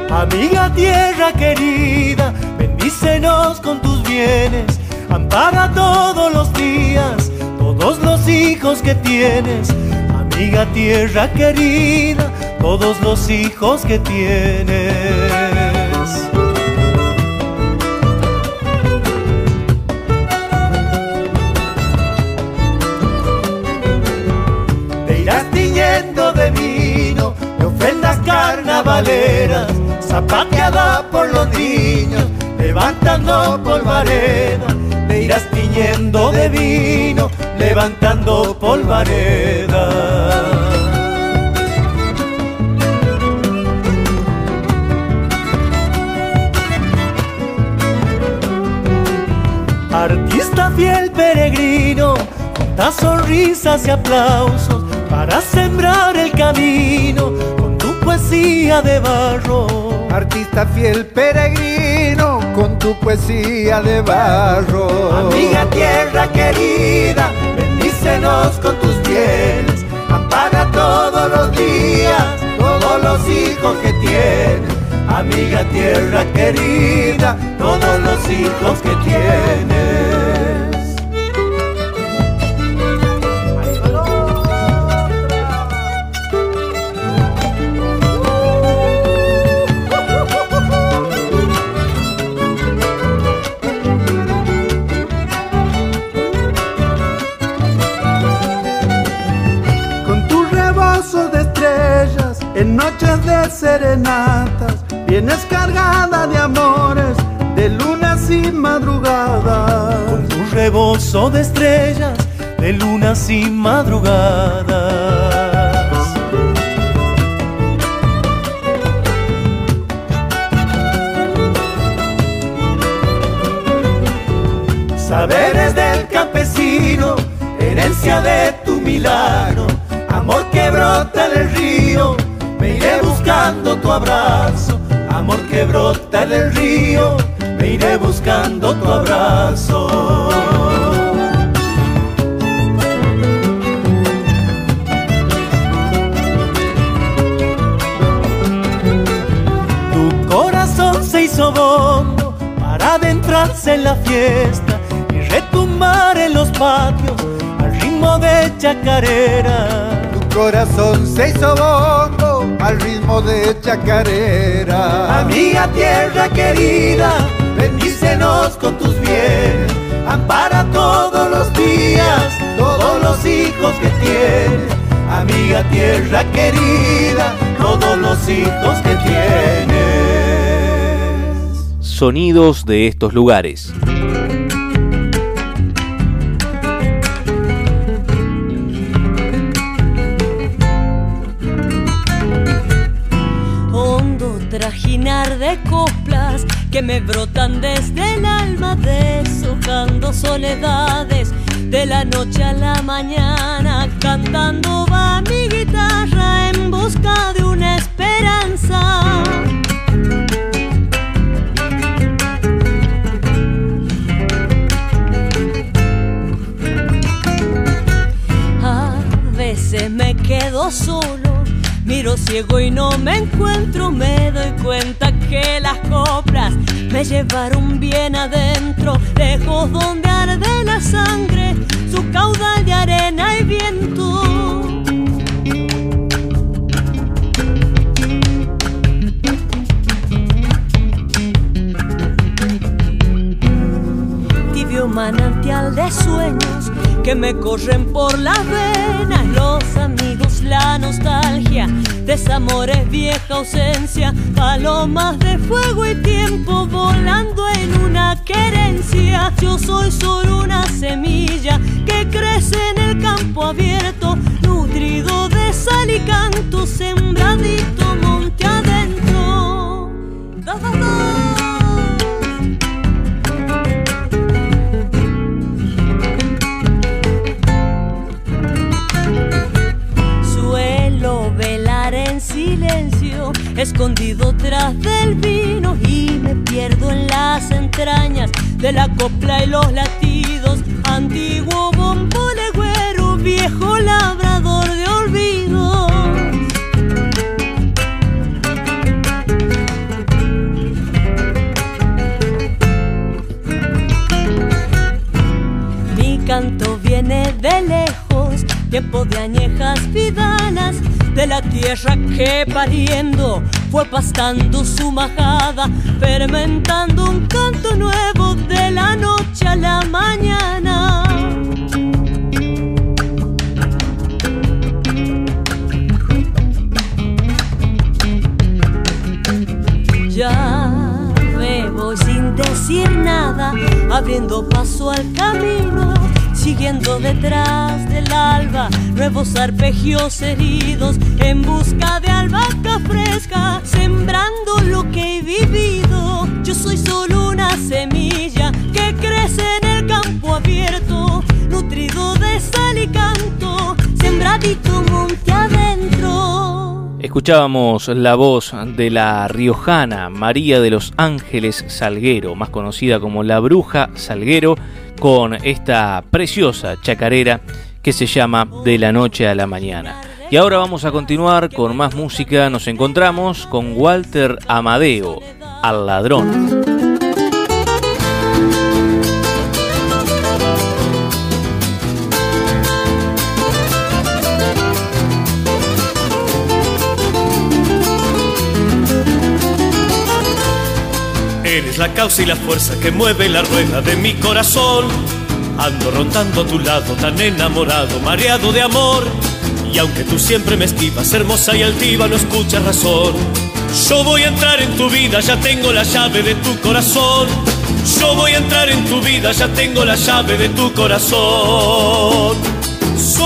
Amiga tierra querida, bendícenos con tus bienes, ampara todos los días, todos los hijos que tienes Amiga tierra querida, todos los hijos que tienes. de vino, de ofrendas carnavaleras, zapateada por los niños, levantando polvareda, te irás tiñendo de vino, levantando polvareda. Artista fiel peregrino, juntas sonrisas y aplausos para sembrar el camino con tu poesía de barro. Artista fiel peregrino tu poesía de barro. Amiga tierra querida, bendícenos con tus bienes. Ampara todos los días, todos los hijos que tienes. Amiga tierra querida, todos los hijos que tienes. Vienes cargada de amores, de lunas y madrugadas. Con tu rebozo de estrellas, de lunas y madrugadas. Saberes del campesino, herencia de tu milagro, amor que brota en el río me iré buscando tu abrazo, que brota del río, me iré buscando tu abrazo. Tu corazón se hizo bombo para adentrarse en la fiesta y retumbar en los patios al ritmo de chacarera corazón se hizo al ritmo de chacarera. Amiga tierra querida, bendícenos con tus bienes, ampara todos los días, todos los hijos que tienes. Amiga tierra querida, todos los hijos que tienes. Sonidos de estos lugares. Que me brotan desde el alma, deshojando soledades de la noche a la mañana, cantando va mi guitarra en busca de una esperanza. A veces me quedo solo Miro ciego y no me encuentro, me doy cuenta que las coplas me llevaron bien adentro, lejos donde arde la sangre, su caudal de arena y viento. Tibio manantial de sueños que me corren por las venas, los amigos, la nostalgia, desamores, vieja ausencia, palomas de fuego y tiempo volando en una querencia. Yo soy solo una semilla que crece en el campo abierto, nutrido de sal y canto, sembradito monte adentro. silencio, escondido de la copla y los latidos, antiguo bombo legüero, viejo labrador de olvido. Mi canto viene de lejos, tiempo de años tierra que pariendo fue pastando su majada, fermentando un canto nuevo de la noche a la mañana. Ya me voy sin decir nada, abriendo paso al camino siguiendo detrás del alba, nuevos arpegios heridos en busca de albahaca fresca, sembrando lo que he vivido. Yo soy solo una semilla que crece en el campo abierto, nutrido de sal y canto, sembradito monte adentro. Escuchábamos la voz de la riojana María de los Ángeles Salguero, más conocida como la Bruja Salguero, con esta preciosa chacarera que se llama De la noche a la mañana. Y ahora vamos a continuar con más música. Nos encontramos con Walter Amadeo, al ladrón. La causa y la fuerza que mueve la rueda de mi corazón. Ando rondando a tu lado, tan enamorado, mareado de amor. Y aunque tú siempre me esquivas, hermosa y altiva, no escuchas razón. Yo voy a entrar en tu vida, ya tengo la llave de tu corazón. Yo voy a entrar en tu vida, ya tengo la llave de tu corazón. Soy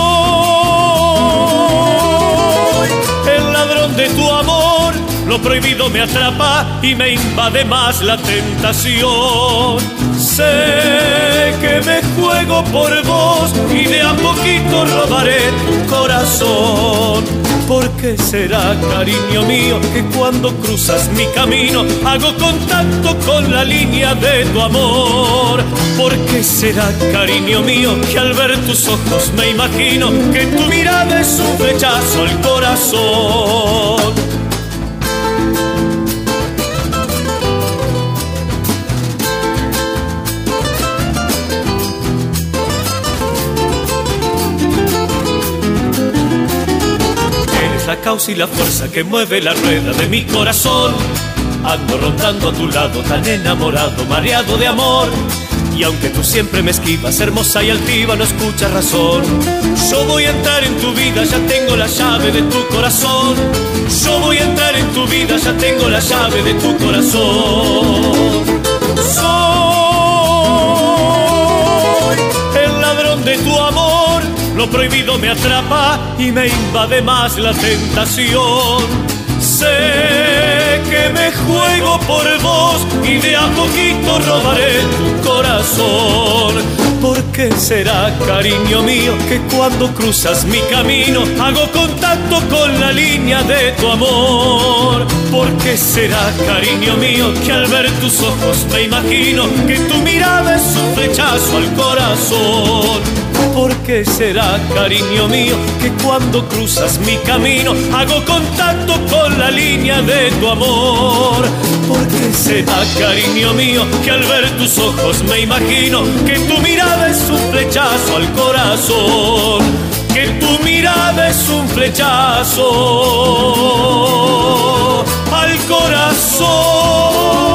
el ladrón de tu amor lo prohibido me atrapa y me invade más la tentación. Sé que me juego por vos y de a poquito robaré tu corazón. ¿Por qué será, cariño mío, que cuando cruzas mi camino hago contacto con la línea de tu amor? ¿Por qué será, cariño mío, que al ver tus ojos me imagino que tu mirada es un flechazo al corazón? Causa y la fuerza que mueve la rueda de mi corazón. Ando rondando a tu lado, tan enamorado, mareado de amor. Y aunque tú siempre me esquivas, hermosa y altiva, no escuchas razón. Yo voy a entrar en tu vida, ya tengo la llave de tu corazón. Yo voy a entrar en tu vida, ya tengo la llave de tu corazón. Lo prohibido me atrapa y me invade más la tentación. Sé que me juego por vos y de a poquito robaré tu corazón. ¿Por qué será, cariño mío, que cuando cruzas mi camino hago contacto con la línea de tu amor? ¿Por qué será, cariño mío, que al ver tus ojos me imagino que tu mirada es un flechazo al corazón? ¿Por qué será, cariño mío, que cuando cruzas mi camino hago contacto con la línea de tu amor? ¿Por qué será, cariño mío, que al ver tus ojos me imagino que tu mirada es un flechazo al corazón? Que tu mirada es un flechazo al corazón.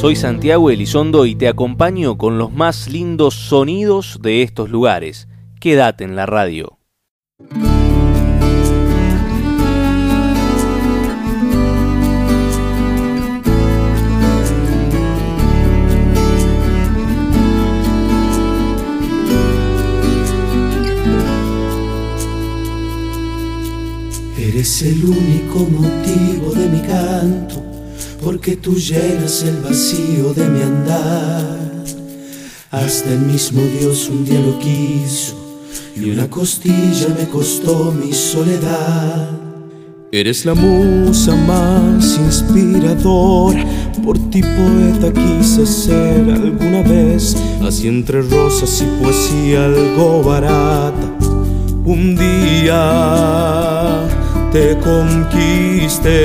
Soy Santiago Elizondo y te acompaño con los más lindos sonidos de estos lugares. Quédate en la radio. Eres el único motivo de mi canto porque tú llenas el vacío de mi andar. Hasta el mismo Dios un día lo quiso y una costilla me costó mi soledad. Eres la musa más inspiradora, por ti poeta quise ser alguna vez, así entre rosas y poesía algo barata. Un día te conquiste,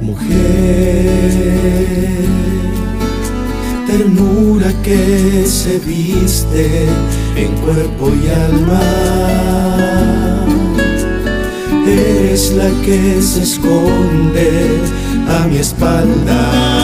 mujer. ternura que se viste en cuerpo y alma. Eres la que se esconde a mi espalda.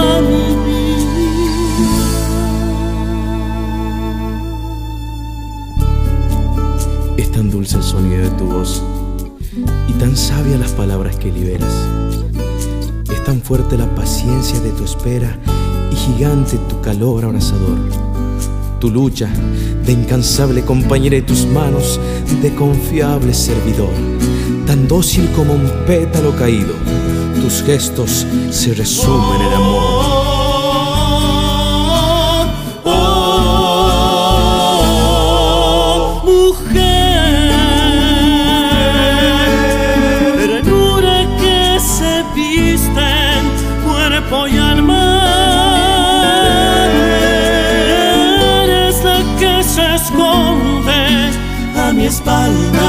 Cuando un gran hombre anhelo ser. tan sabia las palabras que liberas. Es tan fuerte la paciencia de tu espera y gigante tu calor abrasador. Tu lucha de incansable compañera y tus manos de confiable servidor. Tan dócil como un pétalo caído, tus gestos se resumen en amor. espalda.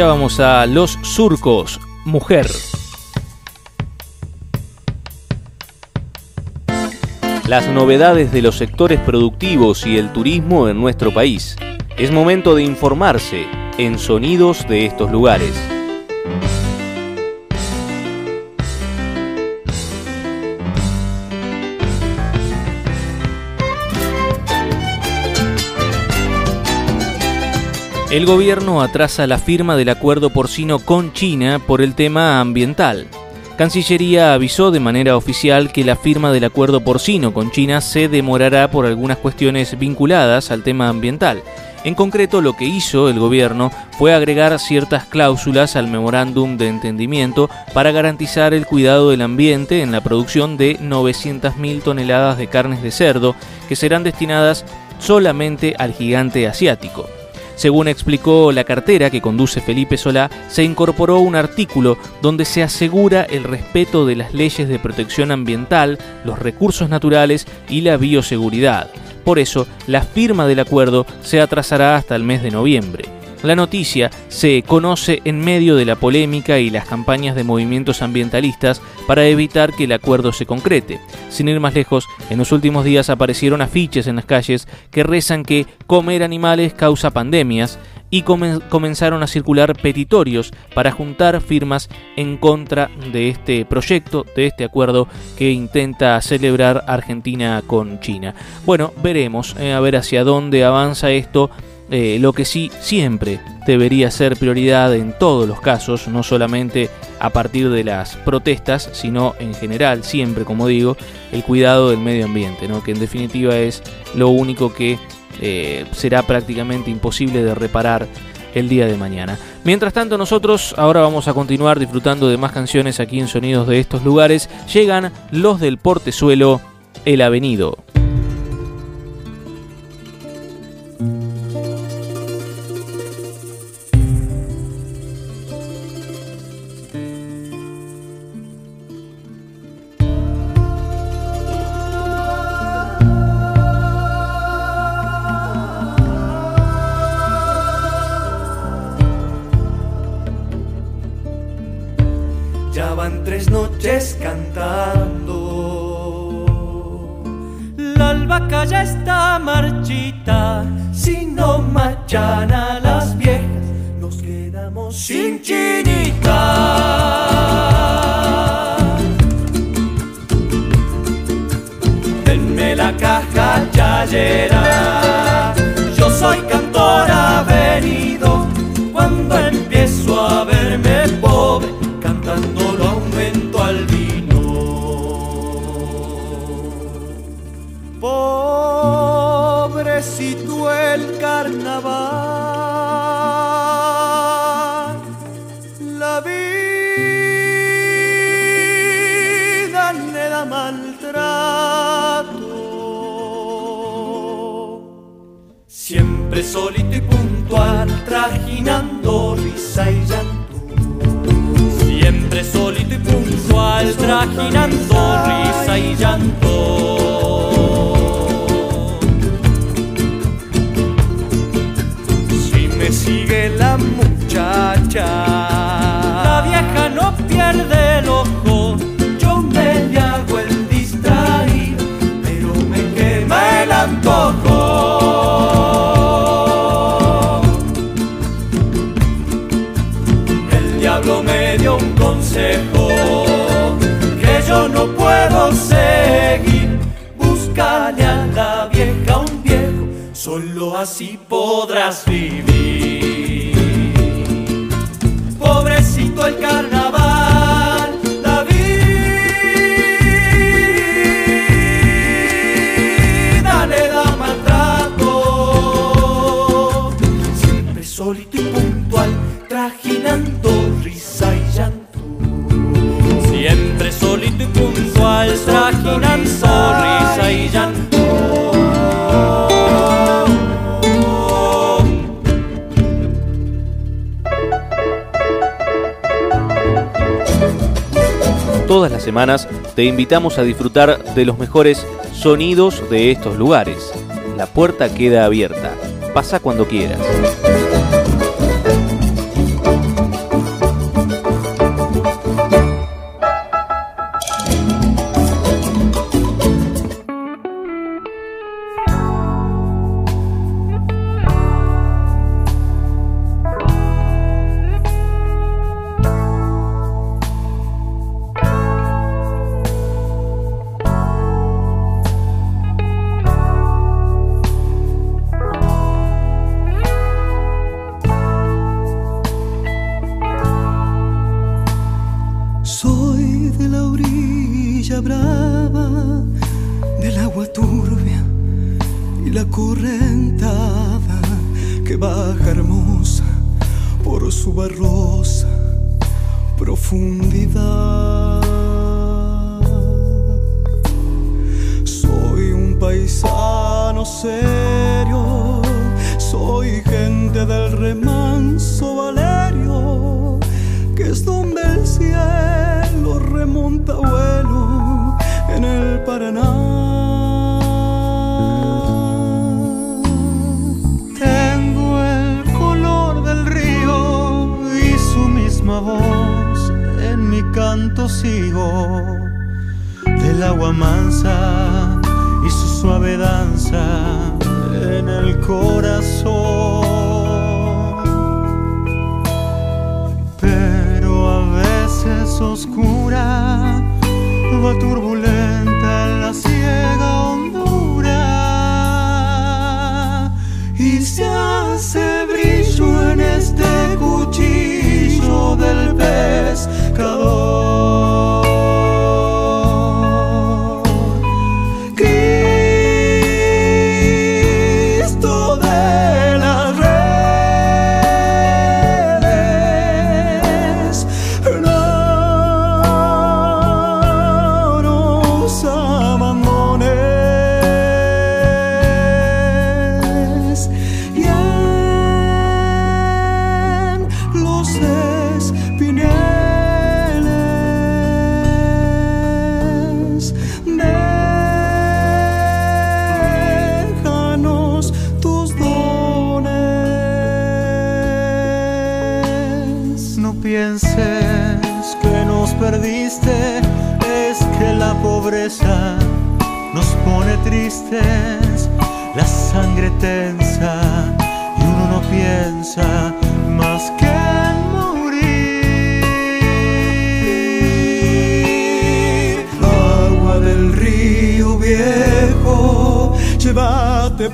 Escuchábamos a Los Surcos, Mujer. Las novedades de los sectores productivos y el turismo en nuestro país. Es momento de informarse en sonidos de estos lugares. El gobierno atrasa la firma del acuerdo porcino con China por el tema ambiental. Cancillería avisó de manera oficial que la firma del acuerdo porcino con China se demorará por algunas cuestiones vinculadas al tema ambiental. En concreto, lo que hizo el gobierno fue agregar ciertas cláusulas al memorándum de entendimiento para garantizar el cuidado del ambiente en la producción de 900.000 toneladas de carnes de cerdo que serán destinadas solamente al gigante asiático. Según explicó la cartera que conduce Felipe Solá, se incorporó un artículo donde se asegura el respeto de las leyes de protección ambiental, los recursos naturales y la bioseguridad. Por eso, la firma del acuerdo se atrasará hasta el mes de noviembre. La noticia se conoce en medio de la polémica y las campañas de movimientos ambientalistas para evitar que el acuerdo se concrete. Sin ir más lejos, en los últimos días aparecieron afiches en las calles que rezan que comer animales causa pandemias y comenzaron a circular petitorios para juntar firmas en contra de este proyecto, de este acuerdo que intenta celebrar Argentina con China. Bueno, veremos eh, a ver hacia dónde avanza esto eh, lo que sí siempre debería ser prioridad en todos los casos, no solamente a partir de las protestas, sino en general, siempre, como digo, el cuidado del medio ambiente, ¿no? que en definitiva es lo único que eh, será prácticamente imposible de reparar el día de mañana. Mientras tanto nosotros ahora vamos a continuar disfrutando de más canciones aquí en Sonidos de estos lugares. Llegan los del portezuelo, El Avenido. Marchita. Si no machana las viejas, nos quedamos sin chinita. Denme la caja chayera. Risa y así podrás vivir. Pobrecito el carnaval, semanas te invitamos a disfrutar de los mejores sonidos de estos lugares. La puerta queda abierta. Pasa cuando quieras. Serio, soy gente del remanso Valerio, que es donde el cielo remonta vuelo en el Paraná. Tengo el color del río y su misma voz. En mi canto sigo del agua mansa y su suave danza en el corazón. Pero a veces oscura va turbulenta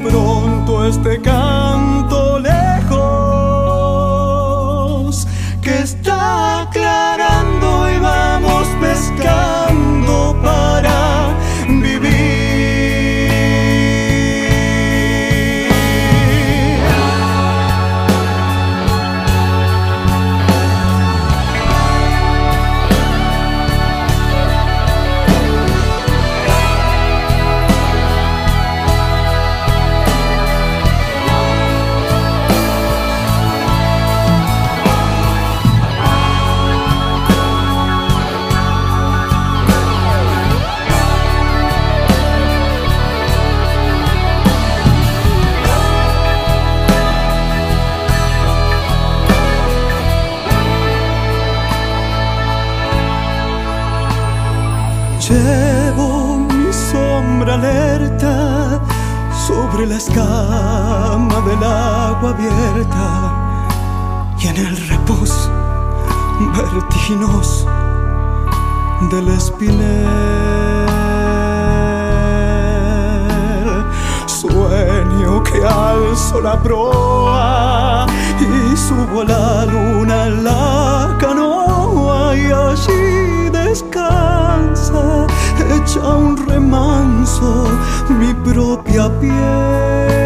pronto este canto y en el reposo vertiginos del espinel. Sueño que alzo la proa y subo la luna en la canoa y allí descansa, echa un remanso mi propia piel.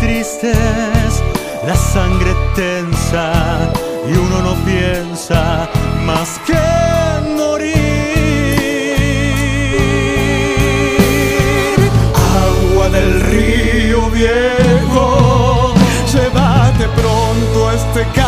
Tristes, la sangre tensa y uno no piensa más que morir. Agua del río viejo, llévate pronto este canto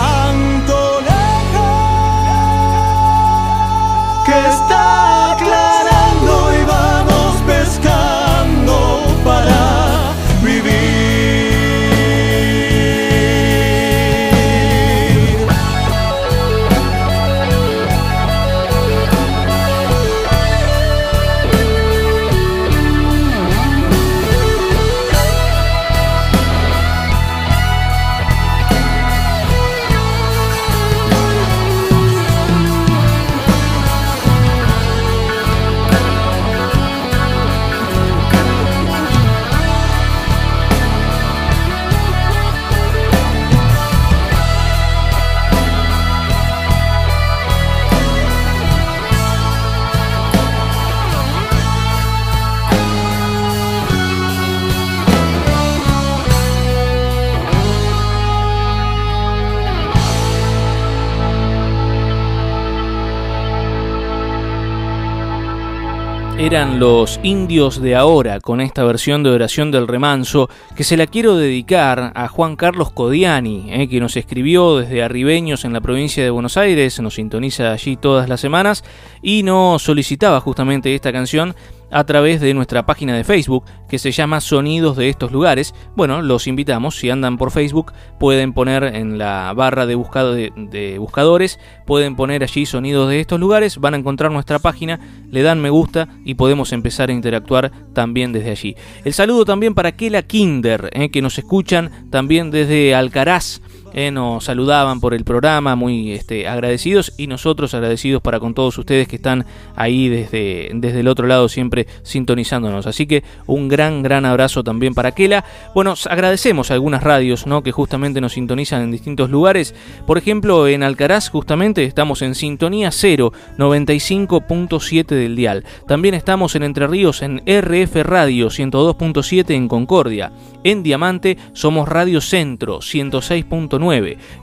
eran los indios de ahora con esta versión de oración del remanso que se la quiero dedicar a Juan Carlos Codiani, eh, que nos escribió desde Arribeños en la provincia de Buenos Aires, nos sintoniza allí todas las semanas y nos solicitaba justamente esta canción a través de nuestra página de Facebook que se llama Sonidos de estos lugares. Bueno, los invitamos, si andan por Facebook, pueden poner en la barra de, buscado de, buscadores, pueden poner allí Sonidos de estos lugares, van a encontrar nuestra página, le dan me gusta y podemos empezar a interactuar también desde allí. El saludo también para Kela Kinder, eh, que nos escuchan también desde Alcaraz. Eh, nos saludaban por el programa, muy este, agradecidos y nosotros agradecidos para con todos ustedes que están ahí desde, desde el otro lado siempre sintonizándonos. Así que un gran, gran abrazo también para Kela. Bueno, agradecemos a algunas radios ¿no? que justamente nos sintonizan en distintos lugares. Por ejemplo, en Alcaraz justamente estamos en sintonía 0, 95.7 del dial. También estamos en Entre Ríos en RF Radio 102.7 en Concordia. En Diamante somos Radio Centro 106.9.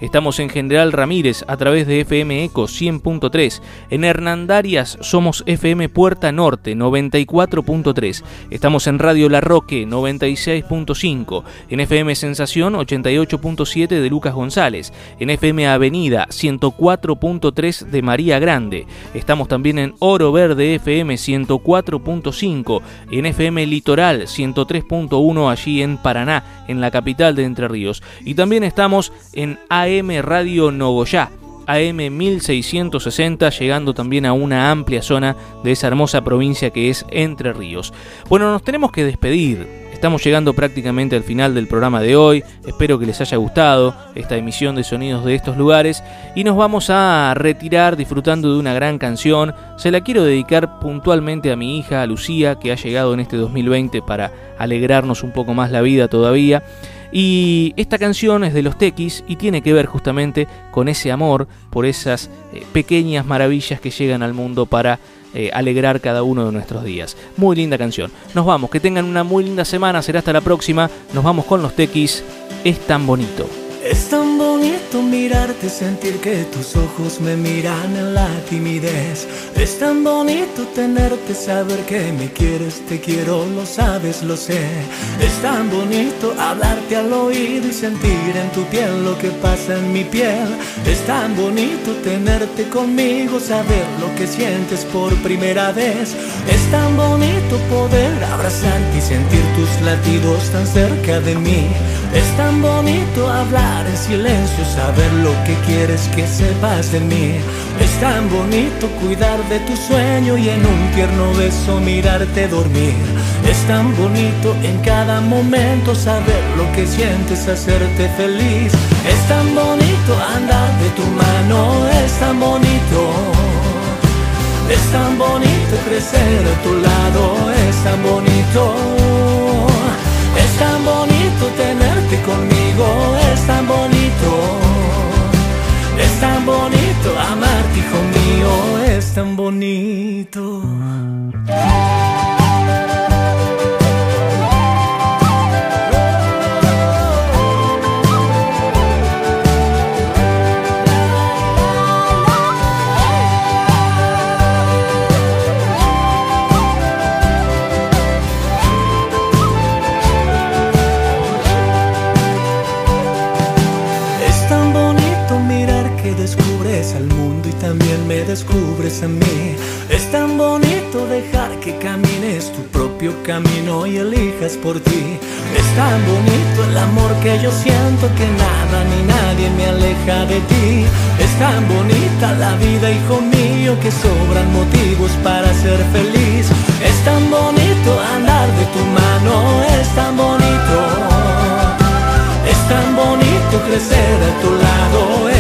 Estamos en General Ramírez a través de FM Eco 100.3. En Hernandarias somos FM Puerta Norte 94.3. Estamos en Radio La Roque 96.5. En FM Sensación 88.7 de Lucas González. En FM Avenida 104.3 de María Grande. Estamos también en Oro Verde FM 104.5. En FM Litoral 103.1 allí en Paraná, en la capital de Entre Ríos. Y también estamos en AM Radio Nogoyá. AM 1660, llegando también a una amplia zona de esa hermosa provincia que es Entre Ríos. Bueno, nos tenemos que despedir. Estamos llegando prácticamente al final del programa de hoy. Espero que les haya gustado esta emisión de sonidos de estos lugares. Y nos vamos a retirar disfrutando de una gran canción. Se la quiero dedicar puntualmente a mi hija, Lucía, que ha llegado en este 2020 para alegrarnos un poco más la vida todavía. Y esta canción es de los Tequis y tiene que ver justamente con ese amor por esas eh, pequeñas maravillas que llegan al mundo para eh, alegrar cada uno de nuestros días. Muy linda canción. Nos vamos, que tengan una muy linda semana, será hasta la próxima. Nos vamos con los Tequis. Es tan bonito. Es tan bonito mirarte, sentir que tus ojos me miran en la timidez. Es tan bonito tenerte, saber que me quieres, te quiero, lo sabes, lo sé. Es tan bonito hablarte al oído y sentir en tu piel lo que pasa en mi piel. Es tan bonito tenerte conmigo, saber lo que sientes por primera vez. Es tan bonito poder abrazarte y sentir tus latidos tan cerca de mí. Es tan bonito hablar en silencio, saber lo que quieres que sepas de mí. Es tan bonito cuidar de tu sueño y en un tierno beso mirarte dormir. Es tan bonito en cada momento saber lo que sientes, hacerte feliz. Es tan bonito andar de tu mano, es tan bonito. Es tan bonito crecer a tu lado, es tan bonito. Es tan bonito tenerte conmigo, es tan. Es tan bonito amarte, hijo mío, es tan bonito. Descubres a mí. Es tan bonito dejar que camines tu propio camino y elijas por ti. Es tan bonito el amor que yo siento que nada ni nadie me aleja de ti. Es tan bonita la vida, hijo mío, que sobran motivos para ser feliz. Es tan bonito andar de tu mano, es tan bonito. Es tan bonito crecer a tu lado,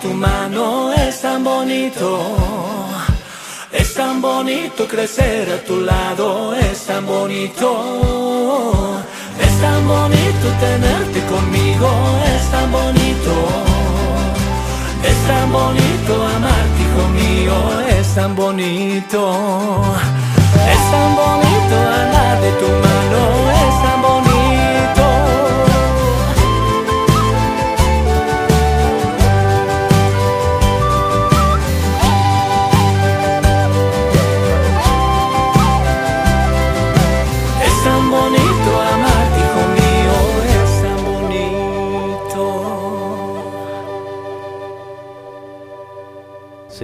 tu mano, es tan bonito. Es tan bonito crecer a tu lado, es tan bonito. Es tan bonito tenerte conmigo, es tan bonito. Es tan bonito amarte, hijo mío, es tan bonito. Es tan bonito andar de tu mano, es tan bonito.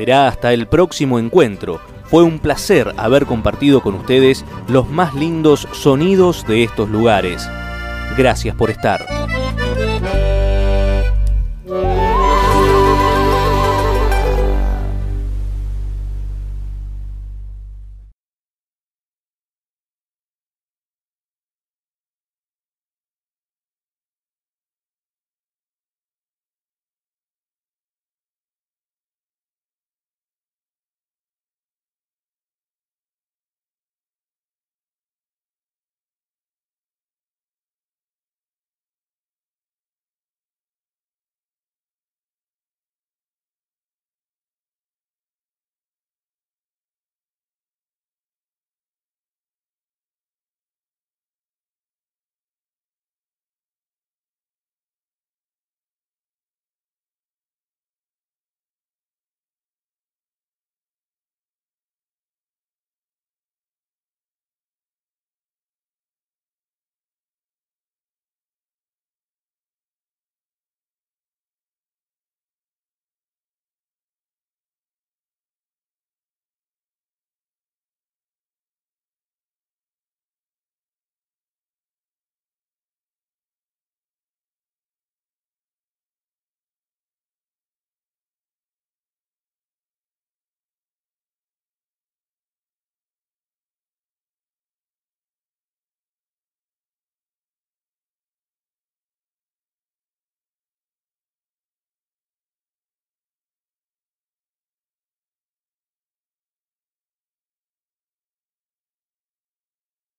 Será hasta el próximo encuentro. Fue un placer haber compartido con ustedes los más lindos sonidos de estos lugares. Gracias por estar.